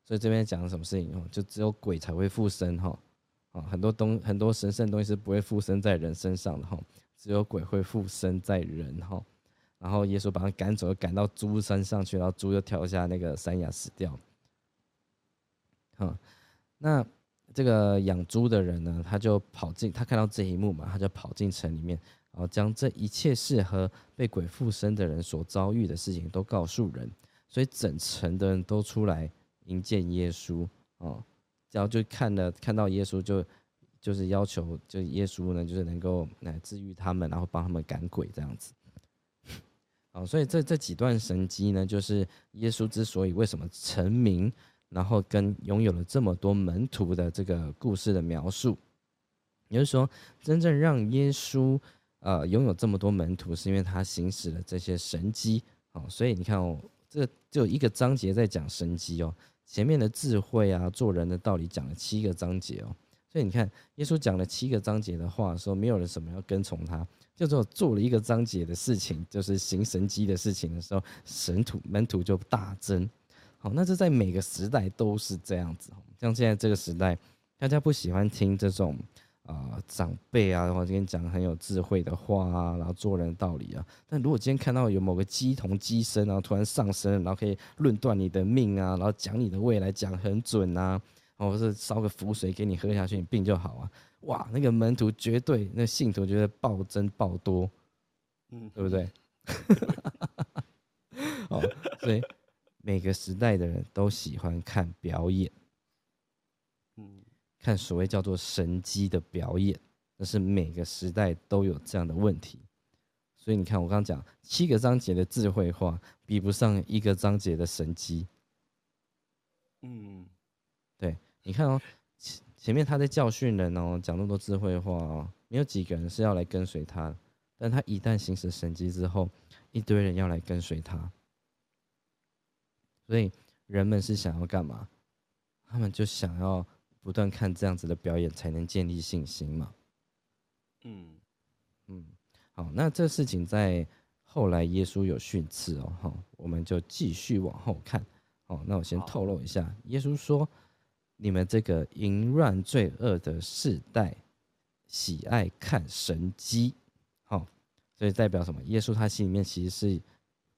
所以这边讲什么事情哦，就只有鬼才会附身哈，啊，很多东很多神圣东西是不会附身在人身上的哈，只有鬼会附身在人哈，然后耶稣把他赶走，赶到猪身上去，然后猪就跳下那个山崖死掉。好，那这个养猪的人呢，他就跑进，他看到这一幕嘛，他就跑进城里面，然后将这一切事和被鬼附身的人所遭遇的事情都告诉人。所以整城的人都出来迎接耶稣哦，然后就看了看到耶稣，就就是要求，就耶稣呢，就是能够来治愈他们，然后帮他们赶鬼这样子。[LAUGHS] 哦，所以这这几段神迹呢，就是耶稣之所以为什么成名，然后跟拥有了这么多门徒的这个故事的描述。也就是说，真正让耶稣呃拥有这么多门徒，是因为他行使了这些神迹。哦，所以你看哦。这就一个章节在讲神机哦，前面的智慧啊、做人的道理讲了七个章节哦，所以你看耶稣讲了七个章节的话，说没有人什么要跟从他，就做做了一个章节的事情，就是行神机的事情的时候，神徒门徒就大增。好，那这在每个时代都是这样子，像现在这个时代，大家不喜欢听这种。啊，长辈啊，然后跟你讲很有智慧的话啊，然后做人道理啊。但如果今天看到有某个鸡同鸡生啊，突然上升，然后可以论断你的命啊，然后讲你的未来讲很准啊，或者是烧个符水给你喝下去，你病就好啊。哇，那个门徒绝对，那信徒觉得暴增暴多，嗯，对不对？[LAUGHS] 哦，所以每个时代的人都喜欢看表演。看所谓叫做神机的表演，那是每个时代都有这样的问题。所以你看，我刚刚讲七个章节的智慧化，比不上一个章节的神机。嗯，对，你看哦，前前面他在教训人哦，讲那么多智慧话哦，没有几个人是要来跟随他。但他一旦行使神机之后，一堆人要来跟随他。所以人们是想要干嘛？他们就想要。不断看这样子的表演，才能建立信心嘛。嗯嗯，好，那这事情在后来耶稣有训斥哦，好，我们就继续往后看。哦，那我先透露一下，耶稣说：“你们这个淫乱罪恶的世代，喜爱看神机。”好，所以代表什么？耶稣他心里面其实是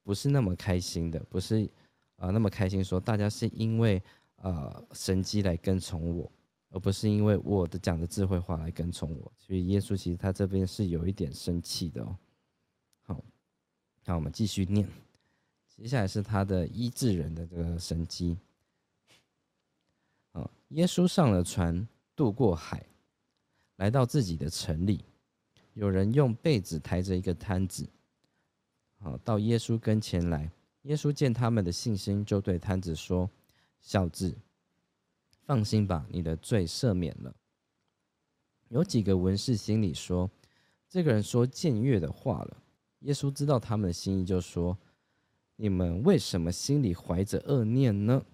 不是那么开心的？不是啊，那么开心说大家是因为呃神机来跟从我。而不是因为我的讲的智慧话来跟从我，所以耶稣其实他这边是有一点生气的哦。好，那我们继续念，接下来是他的医治人的这个神迹。啊，耶稣上了船，渡过海，来到自己的城里，有人用被子抬着一个摊子，好到耶稣跟前来。耶稣见他们的信心，就对摊子说：“小子。”放心吧，你的罪赦免了。有几个文士心里说：“这个人说僭越的话了。”耶稣知道他们的心意，就说：“你们为什么心里怀着恶念呢？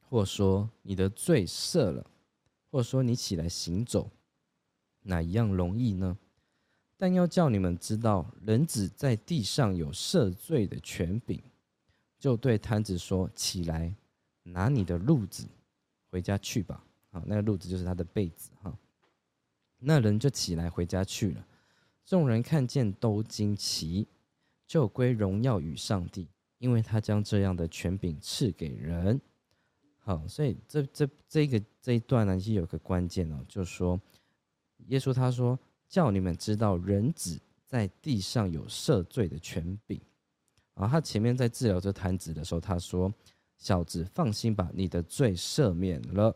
或说你的罪赦了，或说你起来行走，哪一样容易呢？但要叫你们知道，人子在地上有赦罪的权柄。”就对摊子说：“起来，拿你的褥子回家去吧。”好，那个褥子就是他的被子哈。那人就起来回家去了。众人看见都惊奇，就归荣耀与上帝，因为他将这样的权柄赐给人。好，所以这这这个这一段呢，其实有个关键哦，就是说，耶稣他说叫你们知道，人子在地上有赦罪的权柄。啊，他前面在治疗这摊子的时候，他说：“小子，放心吧，你的罪赦免了。”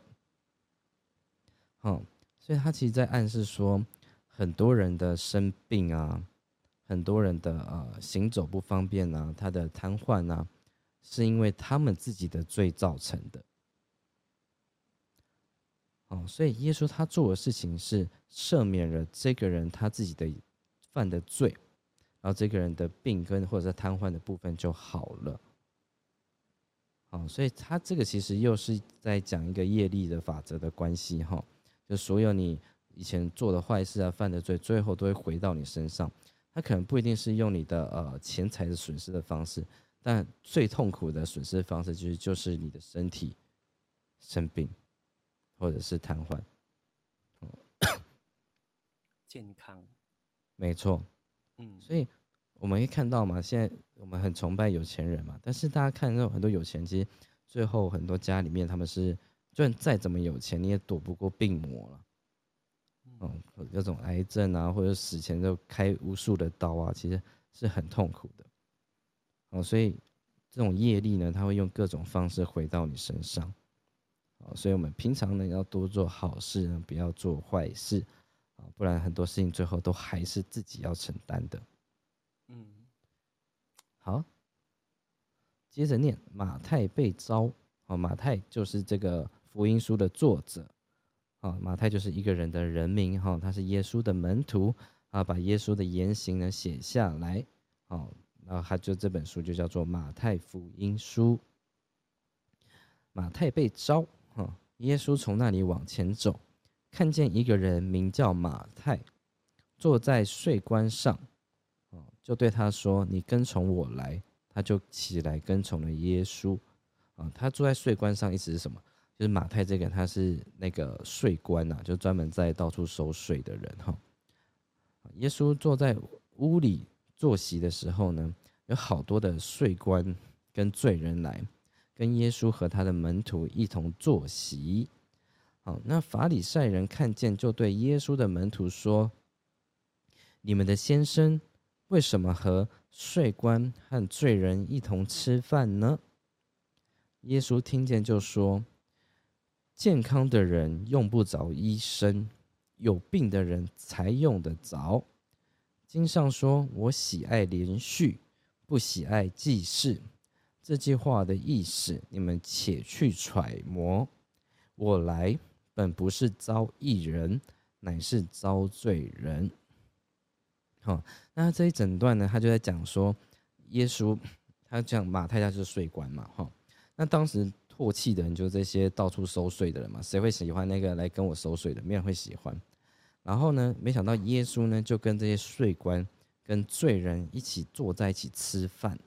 好，所以他其实在暗示说，很多人的生病啊，很多人的呃行走不方便啊，他的瘫痪啊，是因为他们自己的罪造成的。哦，所以耶稣他做的事情是赦免了这个人他自己的犯的罪。然后这个人的病根或者是瘫痪的部分就好了，好，所以他这个其实又是在讲一个业力的法则的关系哈，就所有你以前做的坏事啊、犯的罪，最后都会回到你身上。他可能不一定是用你的呃钱财的损失的方式，但最痛苦的损失方式就是就是你的身体生病或者是瘫痪，健康，没错。嗯，所以我们可以看到嘛，现在我们很崇拜有钱人嘛，但是大家看那种很多有钱，其实最后很多家里面他们是，就算再怎么有钱，你也躲不过病魔了。嗯，各种癌症啊，或者死前就开无数的刀啊，其实是很痛苦的。哦，所以这种业力呢，他会用各种方式回到你身上。哦，所以我们平常呢要多做好事，呢，不要做坏事啊。不然很多事情最后都还是自己要承担的。嗯，好，接着念马太被招。好，马太就是这个福音书的作者。好，马太就是一个人的人名。哈，他是耶稣的门徒啊，把耶稣的言行呢写下来。好，然后他就这本书就叫做马太福音书。马太被招。哈，耶稣从那里往前走。看见一个人名叫马太，坐在税关上，就对他说：“你跟从我来。”他就起来跟从了耶稣。啊，他坐在税关上意思是什么？就是马太这个他是那个税官呐，就专门在到处收税的人哈。耶稣坐在屋里坐席的时候呢，有好多的税官跟罪人来，跟耶稣和他的门徒一同坐席。好，那法利赛人看见，就对耶稣的门徒说：“你们的先生为什么和税官和罪人一同吃饭呢？”耶稣听见就说：“健康的人用不着医生，有病的人才用得着。经上说：‘我喜爱连续，不喜爱祭祀。’这句话的意思，你们且去揣摩。我来。”本不是招义人，乃是招罪人。好，那这一整段呢，他就在讲说，耶稣他讲马太他就是税官嘛，哈。那当时唾弃的人就是这些到处收税的人嘛，谁会喜欢那个来跟我收税的？没人会喜欢。然后呢，没想到耶稣呢就跟这些税官跟罪人一起坐在一起吃饭。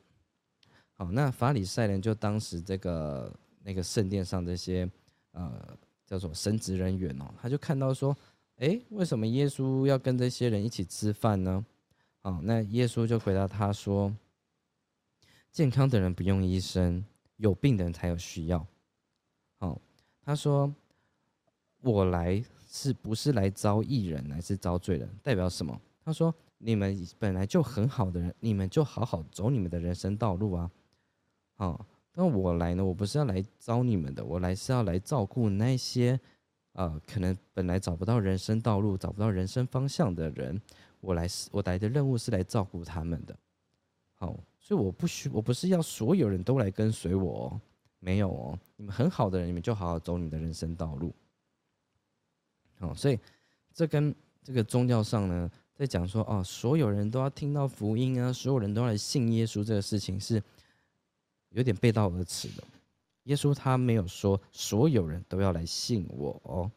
好，那法利赛人就当时这个那个圣殿上这些呃。叫做神职人员哦，他就看到说，哎，为什么耶稣要跟这些人一起吃饭呢？哦，那耶稣就回答他说：“健康的人不用医生，有病的人才有需要。”哦，他说：“我来是不是来招义人，还是招罪人？代表什么？”他说：“你们本来就很好的人，你们就好好走你们的人生道路啊。”哦。那我来呢？我不是要来招你们的，我来是要来照顾那些，呃，可能本来找不到人生道路、找不到人生方向的人。我来，我来的任务是来照顾他们的。好，所以我不需，我不是要所有人都来跟随我，哦，没有哦。你们很好的人，你们就好好走你的人生道路。好，所以这跟这个宗教上呢，在讲说，哦，所有人都要听到福音啊，所有人都要来信耶稣这个事情是。有点背道而驰的，耶稣他没有说所有人都要来信我哦，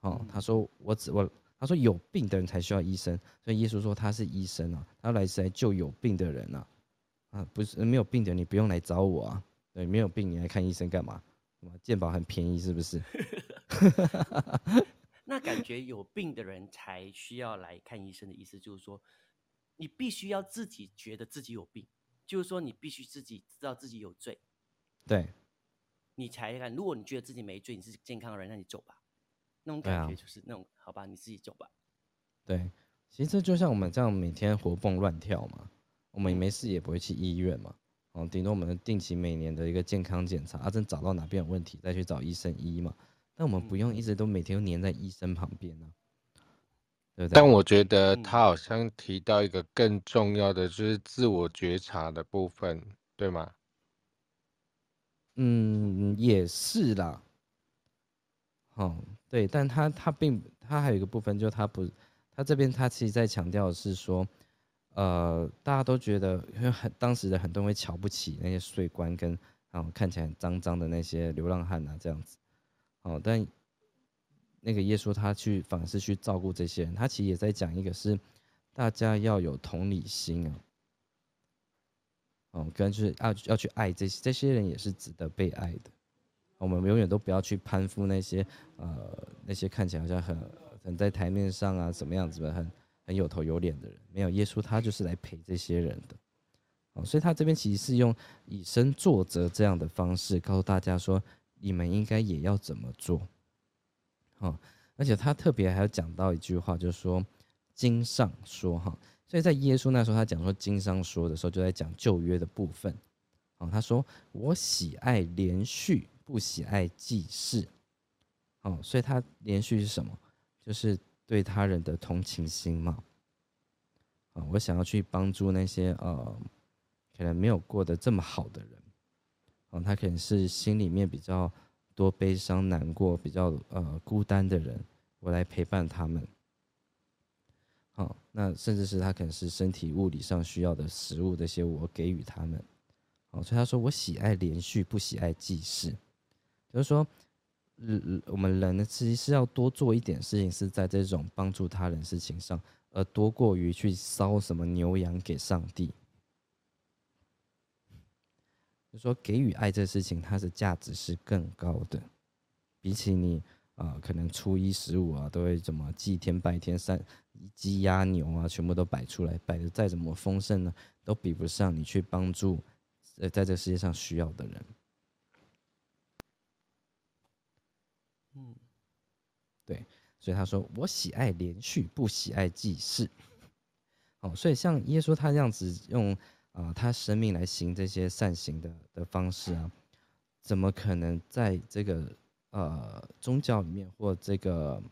哦，他说我只我他说有病的人才需要医生，所以耶稣说他是医生啊，他来是来救有病的人啊，啊，不是没有病的你不用来找我啊，对，没有病你来看医生干嘛？什么健保很便宜是不是？[LAUGHS] 那感觉有病的人才需要来看医生的意思，就是说你必须要自己觉得自己有病，就是说你必须自己知道自己有罪，对，你才看。如果你觉得自己没罪，你是健康的人，那你走吧。那种感觉就是那种，好吧，你自己走吧。对，其实就像我们这样每天活蹦乱跳嘛，我们没事也不会去医院嘛，哦，顶多我们定期每年的一个健康检查，啊，真找到哪边有问题再去找医生医嘛。但我们不用一直都每天都黏在医生旁边呢，对不对？但我觉得他好像提到一个更重要的，就是自我觉察的部分，对吗？嗯，也是啦。哦，对，但他他并他还有一个部分，就他不，他这边他其实在强调的是说，呃，大家都觉得因为很当时的很多人会瞧不起那些税官跟啊看起来脏脏的那些流浪汉啊这样子。哦，但那个耶稣他去反而是去照顾这些人，他其实也在讲一个是大家要有同理心啊，哦，跟就是要要去爱这些这些人也是值得被爱的，我们永远都不要去攀附那些呃那些看起来好像很很在台面上啊什么样子的很很有头有脸的人，没有耶稣他就是来陪这些人的，哦，所以他这边其实是用以身作则这样的方式告诉大家说。你们应该也要怎么做？哦，而且他特别还要讲到一句话，就是说经上说哈，所以在耶稣那时候他讲说经商说的时候，就在讲旧约的部分。哦，他说我喜爱连续，不喜爱记事。哦，所以他连续是什么？就是对他人的同情心嘛。啊，我想要去帮助那些呃，可能没有过得这么好的人。他可能是心里面比较多悲伤、难过、比较呃孤单的人，我来陪伴他们。好，那甚至是他可能是身体物理上需要的食物，这些我给予他们。好，所以他说我喜爱连续，不喜爱记事，就是说，嗯，我们人呢其实是要多做一点事情，是在这种帮助他人事情上，而多过于去烧什么牛羊给上帝。就说给予爱这事情，它的价值是更高的，比起你啊，可能初一十五啊，都会怎么祭天拜天，三鸡鸭牛啊，全部都摆出来，摆的再怎么丰盛呢，都比不上你去帮助呃，在这个世界上需要的人。嗯，对，所以他说我喜爱连续，不喜爱祭祀。哦，所以像耶稣他这样子用。啊，他生命来行这些善行的的方式啊，怎么可能在这个呃宗教里面或这个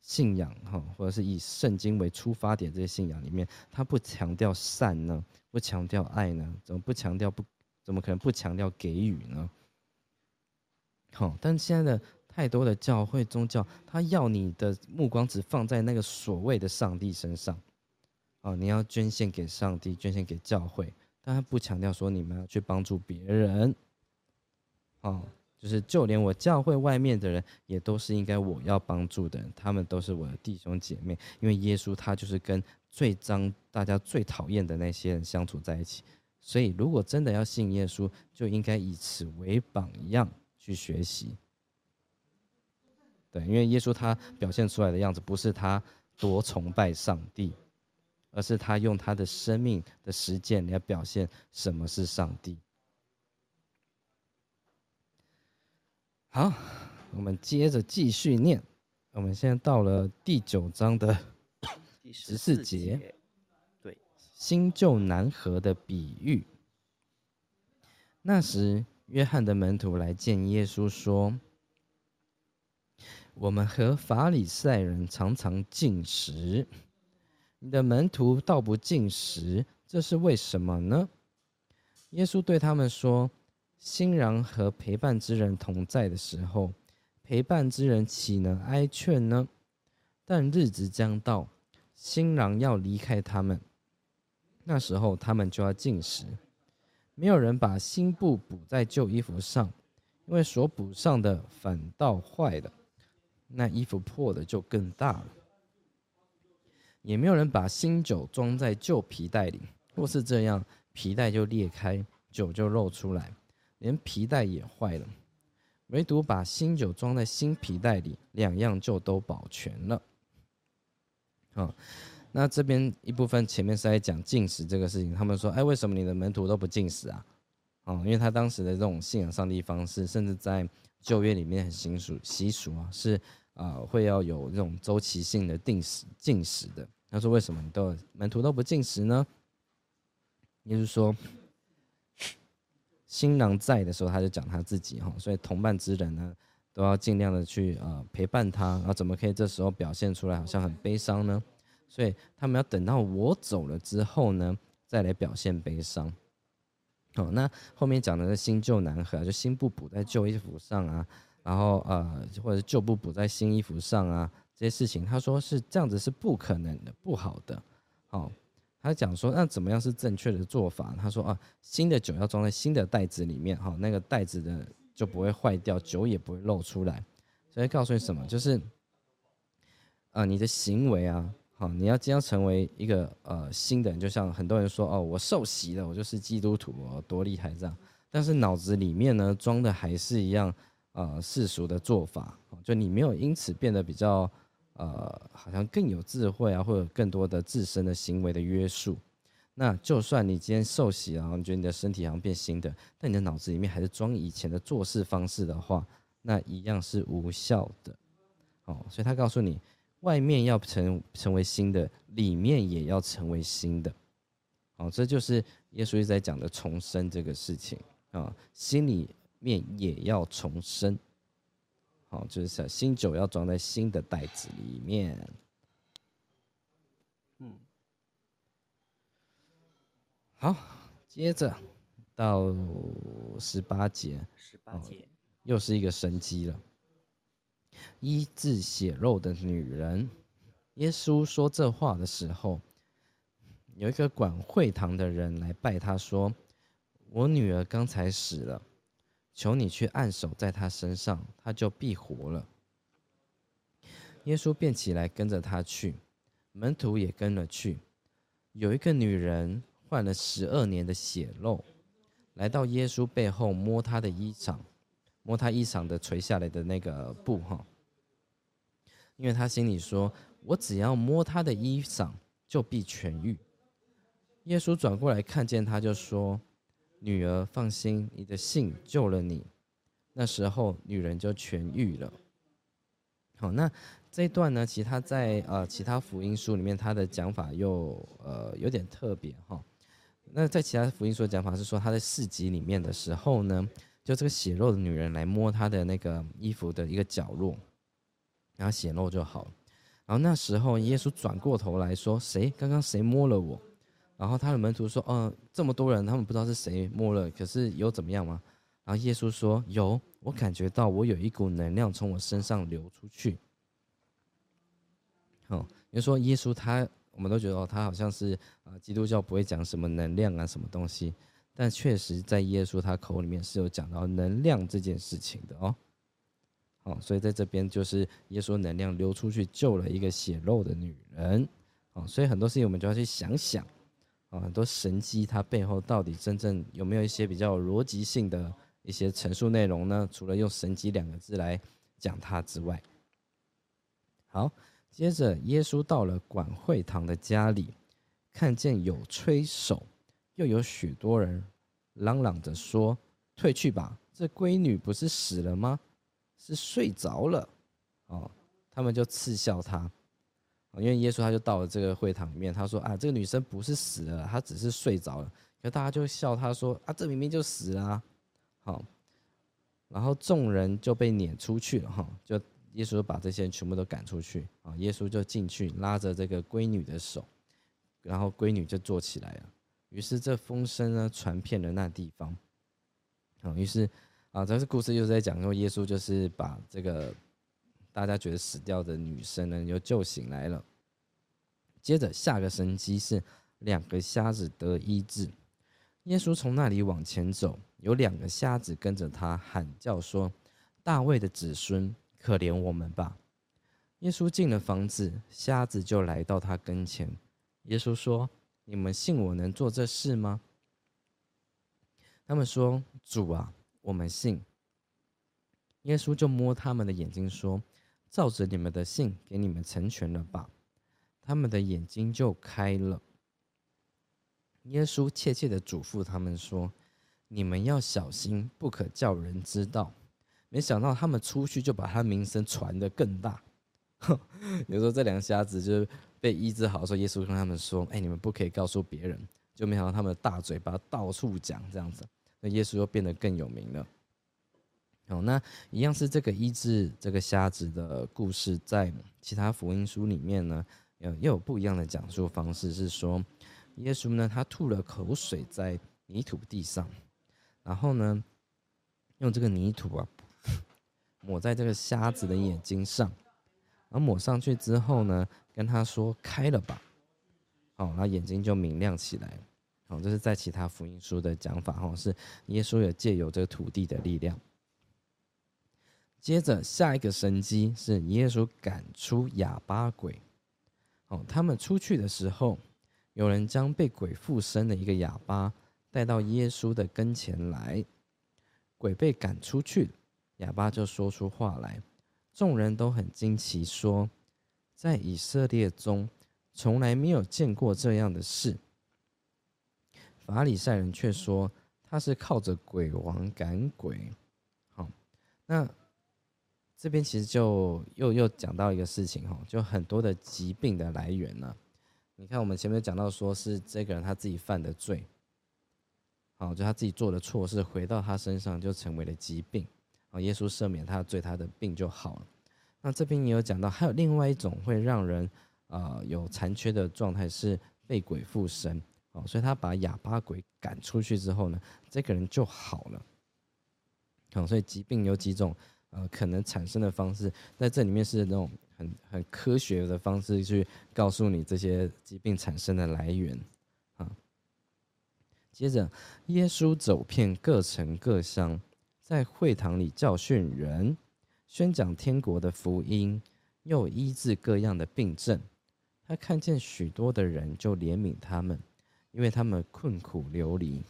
信仰哈，或者是以圣经为出发点这些信仰里面，他不强调善呢？不强调爱呢？怎么不强调不？怎么可能不强调给予呢？好，但现在的太多的教会宗教，他要你的目光只放在那个所谓的上帝身上。啊，你要捐献给上帝，捐献给教会，但他不强调说你们要去帮助别人。啊，就是就连我教会外面的人，也都是应该我要帮助的人，他们都是我的弟兄姐妹。因为耶稣他就是跟最脏、大家最讨厌的那些人相处在一起，所以如果真的要信耶稣，就应该以此为榜样去学习。对，因为耶稣他表现出来的样子，不是他多崇拜上帝。而是他用他的生命的实践来表现什么是上帝。好，我们接着继续念。我们现在到了第九章的第十四节，对，新旧难合的比喻。那时，约翰的门徒来见耶稣，说：“我们和法利赛人常常进食。”你的门徒倒不进食，这是为什么呢？耶稣对他们说：“新郎和陪伴之人同在的时候，陪伴之人岂能哀劝呢？但日子将到，新郎要离开他们，那时候他们就要进食。没有人把新布补在旧衣服上，因为所补上的反倒坏了，那衣服破的就更大了。”也没有人把新酒装在旧皮袋里。若是这样，皮带就裂开，酒就漏出来，连皮带也坏了。唯独把新酒装在新皮袋里，两样就都保全了。好，那这边一部分前面是在讲进食这个事情。他们说：“哎，为什么你的门徒都不进食啊？”哦，因为他当时的这种信仰上帝方式，甚至在旧约里面很习俗习俗啊，是啊会要有这种周期性的定时进食的。他说：“为什么你都门徒都不进食呢？”也就是说，新郎在的时候，他就讲他自己哈，所以同伴之人呢，都要尽量的去呃陪伴他，然后怎么可以这时候表现出来好像很悲伤呢？所以他们要等到我走了之后呢，再来表现悲伤。好，那后面讲的是新旧难合，就新布补在旧衣服上啊，然后呃，或者旧布补在新衣服上啊，这些事情，他说是这样子是不可能的，不好的。好。他讲说，那怎么样是正确的做法？他说啊，新的酒要装在新的袋子里面，哈，那个袋子的就不会坏掉，酒也不会漏出来。所以告诉你什么，就是啊，你的行为啊，好，你要将成为一个呃新的人，就像很多人说哦，我受洗了，我就是基督徒，哦，多厉害这样。但是脑子里面呢，装的还是一样呃世俗的做法，就你没有因此变得比较。呃，好像更有智慧啊，或者更多的自身的行为的约束。那就算你今天受洗然后你觉得你的身体好像变新的，但你的脑子里面还是装以前的做事方式的话，那一样是无效的。哦，所以他告诉你，外面要成成为新的，里面也要成为新的。哦，这就是耶稣一直在讲的重生这个事情啊，心里面也要重生。好，就是小新酒要装在新的袋子里面。嗯，好，接着到十八节，十八节又是一个神机了。医治血肉的女人，耶稣说这话的时候，有一个管会堂的人来拜他，说：“我女儿刚才死了。”求你去按手在他身上，他就必活了。耶稣便起来跟着他去，门徒也跟了去。有一个女人患了十二年的血漏，来到耶稣背后摸他的衣裳，摸他衣裳的垂下来的那个布哈，因为他心里说：“我只要摸他的衣裳，就必痊愈。”耶稣转过来看见他，就说。女儿，放心，你的信救了你。那时候，女人就痊愈了。好，那这一段呢？其他在呃其他福音书里面，他的讲法又呃有点特别哈。那在其他福音书的讲法是说，他在市集里面的时候呢，就这个血肉的女人来摸他的那个衣服的一个角落，然后血肉就好。然后那时候，耶稣转过头来说：“谁？刚刚谁摸了我？”然后他的门徒说：“嗯，这么多人，他们不知道是谁摸了，可是有怎么样吗？”然后耶稣说：“有，我感觉到我有一股能量从我身上流出去。”好，就说耶稣他，我们都觉得，他好像是啊，基督教不会讲什么能量啊，什么东西，但确实在耶稣他口里面是有讲到能量这件事情的哦。好，所以在这边就是耶稣能量流出去救了一个血肉的女人。好，所以很多事情我们就要去想想。啊，很多神机它背后到底真正有没有一些比较逻辑性的一些陈述内容呢？除了用“神机”两个字来讲它之外，好，接着耶稣到了管会堂的家里，看见有吹手，又有许多人嚷嚷着说：“退去吧，这闺女不是死了吗？是睡着了。”哦，他们就嗤笑他。因为耶稣他就到了这个会堂里面，他说啊，这个女生不是死了，她只是睡着了。可大家就笑他说啊，这明明就死了。好，然后众人就被撵出去了哈，就耶稣把这些人全部都赶出去啊。耶稣就进去拉着这个闺女的手，然后闺女就坐起来了。于是这风声呢传遍了那地方。啊，于是啊，这个故事就是在讲说耶稣就是把这个。大家觉得死掉的女生呢，又救醒来了。接着下个神机是两个瞎子得医治。耶稣从那里往前走，有两个瞎子跟着他喊叫说：“大卫的子孙，可怜我们吧！”耶稣进了房子，瞎子就来到他跟前。耶稣说：“你们信我能做这事吗？”他们说：“主啊，我们信。”耶稣就摸他们的眼睛说：“照着你们的信，给你们成全了吧。”他们的眼睛就开了。耶稣切切的嘱咐他们说：“你们要小心，不可叫人知道。”没想到他们出去就把他名声传得更大。[LAUGHS] 有时候这两个瞎子就是被医治好的时候，耶稣跟他们说：“哎，你们不可以告诉别人。”就没想到他们的大嘴巴到处讲这样子，那耶稣又变得更有名了。好，那一样是这个医治这个瞎子的故事，在其他福音书里面呢，又又有不一样的讲述方式，是说耶稣呢，他吐了口水在泥土地上，然后呢，用这个泥土啊。抹在这个瞎子的眼睛上，然后抹上去之后呢，跟他说开了吧，好，然后眼睛就明亮起来。好，这是在其他福音书的讲法，哈，是耶稣有借由这个土地的力量。接着下一个神机是耶稣赶出哑巴鬼。哦，他们出去的时候，有人将被鬼附身的一个哑巴带到耶稣的跟前来，鬼被赶出去。哑巴就说出话来，众人都很惊奇，说：“在以色列中，从来没有见过这样的事。”法利赛人却说他是靠着鬼王赶鬼。好，那这边其实就又又讲到一个事情哈，就很多的疾病的来源呢。你看，我们前面讲到说是这个人他自己犯的罪，好，就他自己做的错事回到他身上，就成为了疾病。耶稣赦免他的罪，他的病就好了。那这边也有讲到，还有另外一种会让人啊有残缺的状态是被鬼附身哦，所以他把哑巴鬼赶出去之后呢，这个人就好了。好，所以疾病有几种呃可能产生的方式，在这里面是那种很很科学的方式去告诉你这些疾病产生的来源啊。接着，耶稣走遍各城各乡。在会堂里教训人，宣讲天国的福音，又医治各样的病症。他看见许多的人，就怜悯他们，因为他们困苦流离，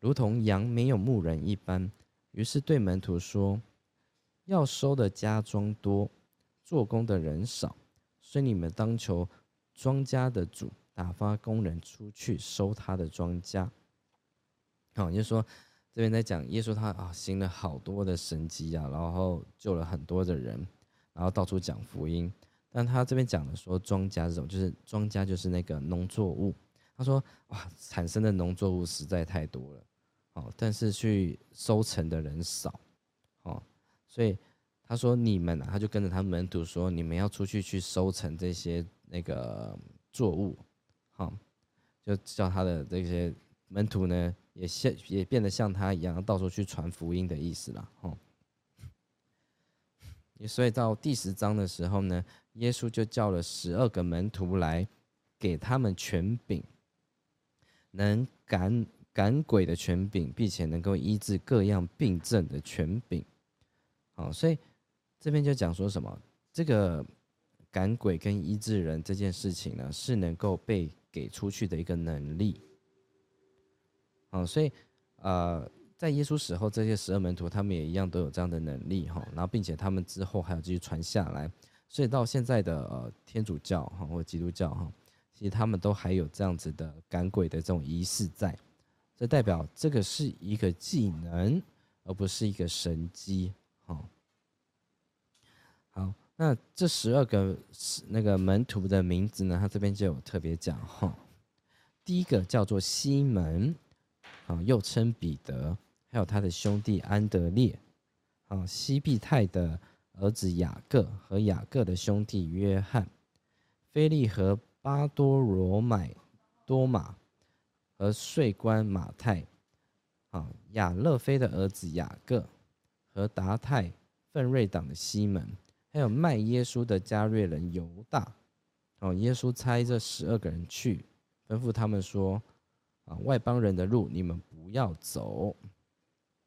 如同羊没有牧人一般。于是对门徒说：“要收的家庄多，做工的人少，所以你们当求庄家的主打发工人出去收他的庄稼。”好，就说。这边在讲耶稣，他啊行了好多的神迹啊，然后救了很多的人，然后到处讲福音。但他这边讲的说庄稼这种，就是庄稼就是那个农作物。他说哇，产生的农作物实在太多了，哦，但是去收成的人少，所以他说你们啊，他就跟着他门徒说，你们要出去去收成这些那个作物，好，就叫他的这些门徒呢。也像也变得像他一样，到处去传福音的意思了，哦。所以到第十章的时候呢，耶稣就叫了十二个门徒来，给他们权柄，能赶赶鬼的权柄，并且能够医治各样病症的权柄。哦，所以这边就讲说什么，这个赶鬼跟医治人这件事情呢，是能够被给出去的一个能力。哦，所以，呃，在耶稣死后，这些十二门徒他们也一样都有这样的能力哈，然后并且他们之后还有继续传下来，所以到现在的呃天主教哈或基督教哈，其实他们都还有这样子的赶鬼的这种仪式在，这代表这个是一个技能，而不是一个神机。好，那这十二个那个门徒的名字呢，他这边就有特别讲哈，第一个叫做西门。啊，又称彼得，还有他的兄弟安德烈，啊，西庇太的儿子雅各和雅各的兄弟约翰，菲利和巴多罗买多马和税官马太，啊，亚勒菲的儿子雅各和达泰奋锐党的西门，还有卖耶稣的加略人犹大，哦，耶稣差这十二个人去，吩咐他们说。啊，外邦人的路你们不要走。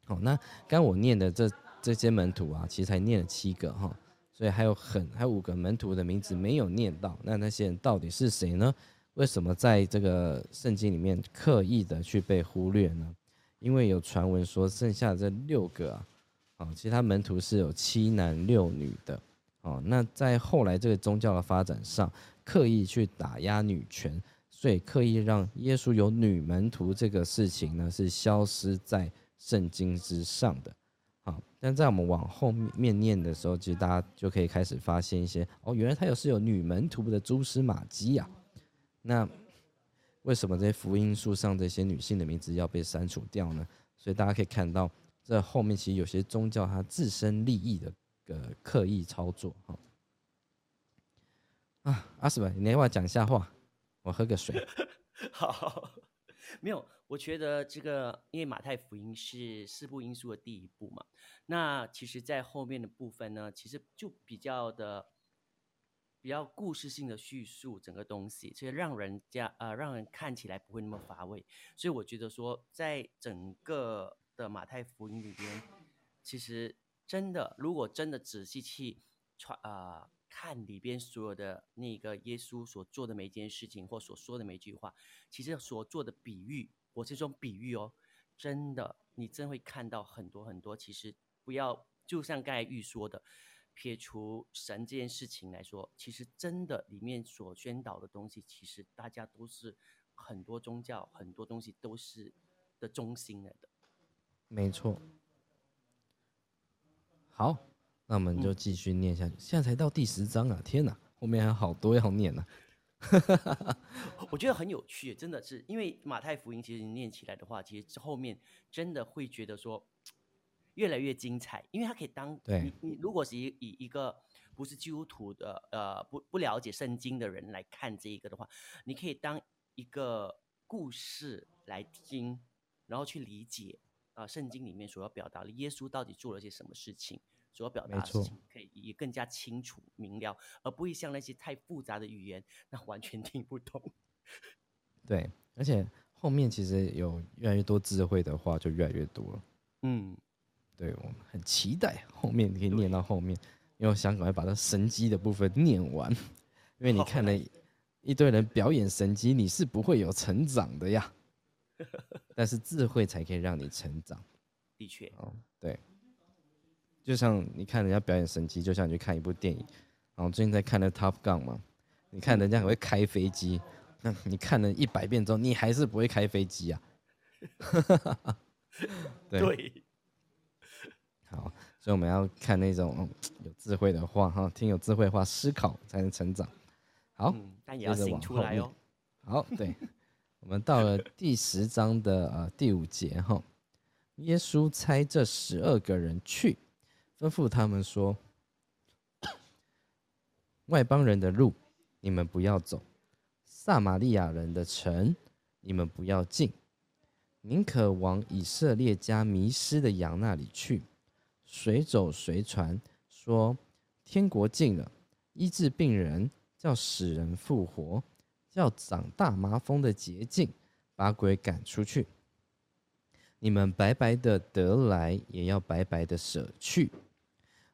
好，那刚我念的这这些门徒啊，其实才念了七个哈。所以还有很还有五个门徒的名字没有念到。那那些人到底是谁呢？为什么在这个圣经里面刻意的去被忽略呢？因为有传闻说，剩下这六个啊，啊，其他门徒是有七男六女的，哦，那在后来这个宗教的发展上，刻意去打压女权，所以刻意让耶稣有女门徒这个事情呢，是消失在圣经之上的，好，但在我们往后面念的时候，其实大家就可以开始发现一些，哦，原来他有是有女门徒的蛛丝马迹呀，那。为什么这些福音书上这些女性的名字要被删除掉呢？所以大家可以看到，这后面其实有些宗教它自身利益的个刻意操作。哈啊，阿斯本，你要不要讲一下话？我喝个水。[LAUGHS] 好，没有，我觉得这个因为马太福音是四部因素的第一部嘛，那其实在后面的部分呢，其实就比较的。比较故事性的叙述整个东西，其实让人家呃让人看起来不会那么乏味。所以我觉得说，在整个的马太福音里边，其实真的如果真的仔细去传啊看里边所有的那个耶稣所做的每一件事情或所说的每一句话，其实所做的比喻，我这种比喻哦，真的你真会看到很多很多。其实不要就像刚才预说的。撇除神这件事情来说，其实真的里面所宣导的东西，其实大家都是很多宗教很多东西都是的中心来的。没错。好，那我们就继续念下去。现在才到第十章啊！天哪，后面还有好多要念呢。[LAUGHS] 我觉得很有趣，真的是因为马太福音其实念起来的话，其实后面真的会觉得说。[TSK] 越来越精彩，因为它可以当你你如果是以以一个不是基督徒的呃不不了解圣经的人来看这一个的话，你可以当一个故事来听，然后去理解啊圣经里面所要表达的耶稣到底做了些什么事情，所要表达的事情可以也更加清楚明了，而不会像那些太复杂的语言，那完全听不懂。[LAUGHS] 对，而且后面其实有越来越多智慧的话，就越来越多了。嗯。对我们很期待后面可以念到后面，因为我想赶快把它神机的部分念完，因为你看了一堆人表演神机，你是不会有成长的呀。[LAUGHS] 但是智慧才可以让你成长。的确，哦，对，就像你看人家表演神机，就像你去看一部电影，然后最近在看的《Top Gun》嘛，你看人家很会开飞机，那你看了一百遍之后，你还是不会开飞机啊。对。[LAUGHS] 好，所以我们要看那种有智慧的话，哈，听有智慧话，思考才能成长。好，但也要醒出来哦。好，对，我们到了第十章的呃第五节哈，耶稣差这十二个人去，吩咐他们说：外邦人的路你们不要走，撒玛利亚人的城你们不要进，宁可往以色列家迷失的羊那里去。随走随传，说天国近了，医治病人，叫死人复活，叫长大麻风的捷径，把鬼赶出去。你们白白的得来，也要白白的舍去。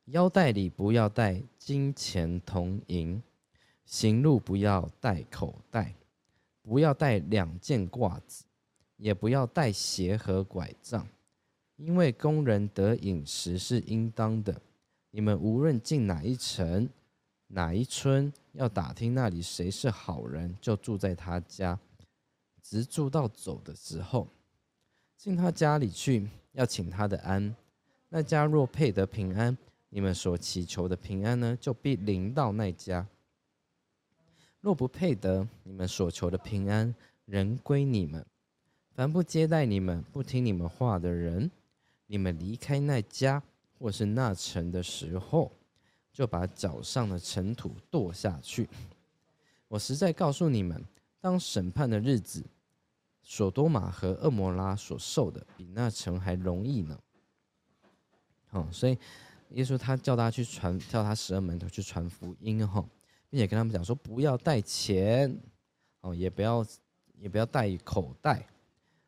腰带里不要带金钱铜银，行路不要带口袋，不要带两件褂子，也不要带鞋和拐杖。因为工人得饮食是应当的，你们无论进哪一城、哪一村，要打听那里谁是好人，就住在他家，直住到走的时候。进他家里去，要请他的安。那家若配得平安，你们所祈求的平安呢，就必临到那家；若不配得，你们所求的平安仍归你们。凡不接待你们、不听你们话的人，你们离开那家或是那城的时候，就把脚上的尘土跺下去。我实在告诉你们，当审判的日子，索多玛和恶摩拉所受的，比那城还容易呢。好，所以耶稣他叫大家去传，叫他十二门徒去传福音哈，并且跟他们讲说，不要带钱，哦，也不要也不要带口袋，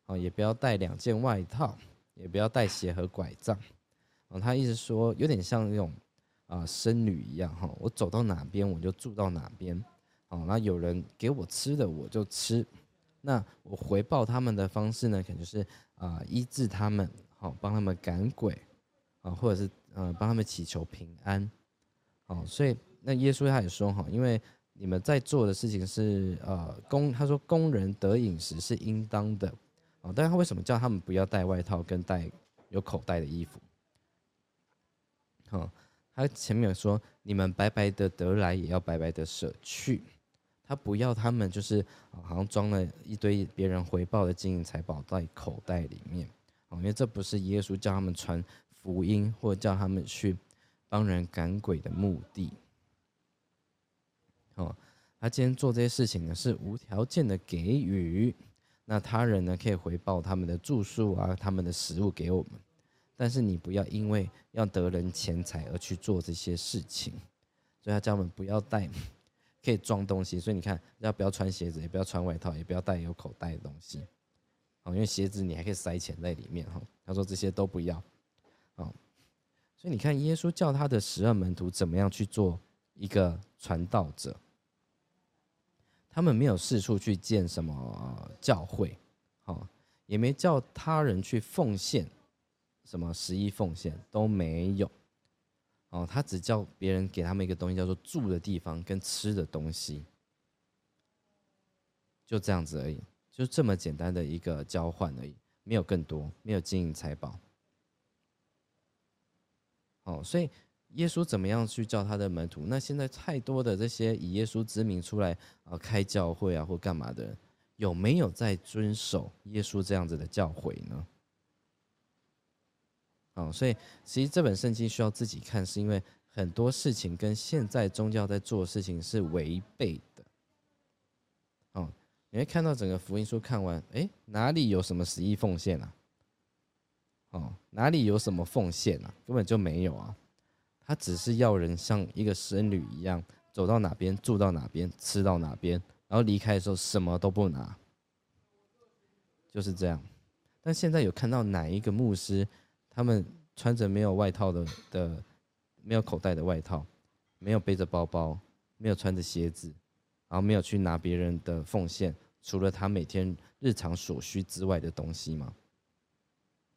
哦，也不要带两件外套。也不要带鞋和拐杖，哦，他意思说有点像那种，啊僧侣一样哈，我走到哪边我就住到哪边，哦，那有人给我吃的我就吃，那我回报他们的方式呢，可能就是啊医治他们，好帮他们赶鬼，啊或者是呃帮他们祈求平安，哦，所以那耶稣他也说哈，因为你们在做的事情是呃工，他说工人得饮食是应当的，哦，但是他为什么叫他们不要带外套跟带有口袋的衣服？好，他前面有说，你们白白的得来，也要白白的舍去。他不要他们就是好像装了一堆别人回报的金银财宝在口袋里面，哦，因为这不是耶稣叫他们传福音或叫他们去帮人赶鬼的目的。哦，他今天做这些事情呢，是无条件的给予，那他人呢可以回报他们的住宿啊，他们的食物给我们。但是你不要因为要得人钱财而去做这些事情，所以他叫我们不要带可以装东西。所以你看，要不要穿鞋子，也不要穿外套，也不要带有口袋的东西。哦，因为鞋子你还可以塞钱在里面哈。他说这些都不要。哦，所以你看，耶稣叫他的十二门徒怎么样去做一个传道者？他们没有四处去建什么教会，好，也没叫他人去奉献。什么十一奉献都没有，哦，他只叫别人给他们一个东西，叫做住的地方跟吃的东西，就这样子而已，就这么简单的一个交换而已，没有更多，没有金银财宝。哦，所以耶稣怎么样去叫他的门徒？那现在太多的这些以耶稣之名出来啊开教会啊或干嘛的，有没有在遵守耶稣这样子的教诲呢？哦，所以其实这本圣经需要自己看，是因为很多事情跟现在宗教在做的事情是违背的。哦，你会看到整个福音书看完，哎，哪里有什么十亿奉献啊？哦，哪里有什么奉献啊？根本就没有啊！他只是要人像一个僧侣一样，走到哪边住到哪边，吃到哪边，然后离开的时候什么都不拿，就是这样。但现在有看到哪一个牧师？他们穿着没有外套的的，没有口袋的外套，没有背着包包，没有穿着鞋子，然后没有去拿别人的奉献，除了他每天日常所需之外的东西吗？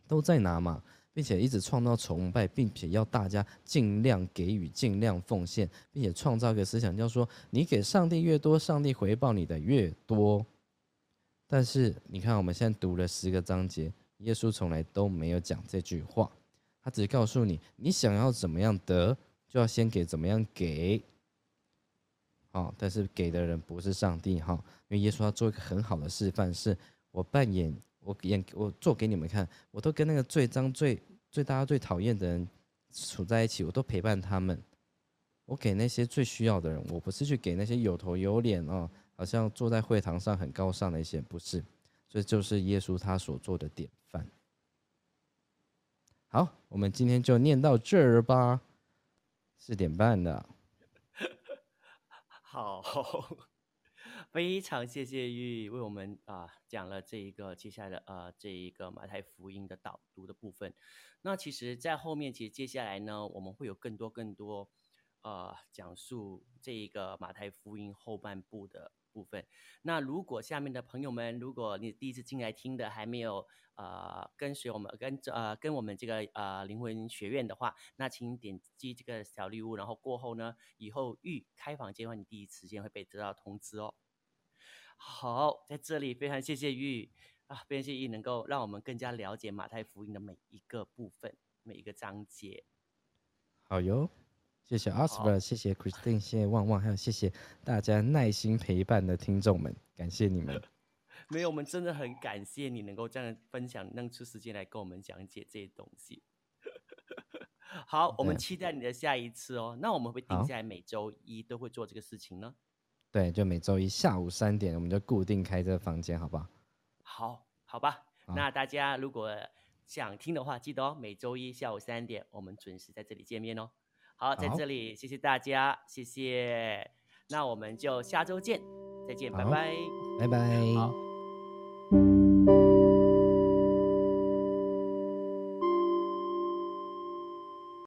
都在拿嘛，并且一直创造崇拜，并且要大家尽量给予、尽量奉献，并且创造一个思想，叫说你给上帝越多，上帝回报你的越多。但是你看，我们现在读了十个章节。耶稣从来都没有讲这句话，他只告诉你：你想要怎么样得，就要先给怎么样给。好，但是给的人不是上帝哈，因为耶稣要做一个很好的示范，是我扮演，我演，我做给你们看，我都跟那个最脏、最最大家最讨厌的人处在一起，我都陪伴他们。我给那些最需要的人，我不是去给那些有头有脸哦，好像坐在会堂上很高尚的一些，不是。这就是耶稣他所做的典范。好，我们今天就念到这儿吧，四点半的。[LAUGHS] 好，非常谢谢玉为我们啊讲了这一个接下来的呃这一个马太福音的导读的部分。那其实，在后面其实接下来呢，我们会有更多更多呃讲述这一个马太福音后半部的。部分，那如果下面的朋友们，如果你第一次进来听的，还没有呃跟随我们跟呃跟我们这个呃灵魂学院的话，那请点击这个小礼物，然后过后呢，以后预开房间的话，你第一时间会被得到通知哦。好，在这里非常谢谢玉啊，非常谢谢玉能够让我们更加了解马太福音的每一个部分，每一个章节。好哟。谢谢 Oscar，谢谢 Christine，谢谢旺旺，还有谢谢大家耐心陪伴的听众们，感谢你们。[LAUGHS] 没有，我们真的很感谢你能够这样分享，弄出时间来跟我们讲解这些东西。[LAUGHS] 好，我们期待你的下一次哦。那我们会定下来每周一都会做这个事情呢？对，就每周一下午三点，我们就固定开这个房间，好不好？好，好吧。那大家如果想听的话，记得哦，每周一下午三点，我们准时在这里见面哦。好，在这里谢谢大家，谢谢，那我们就下周见，再见，拜拜，拜拜，好。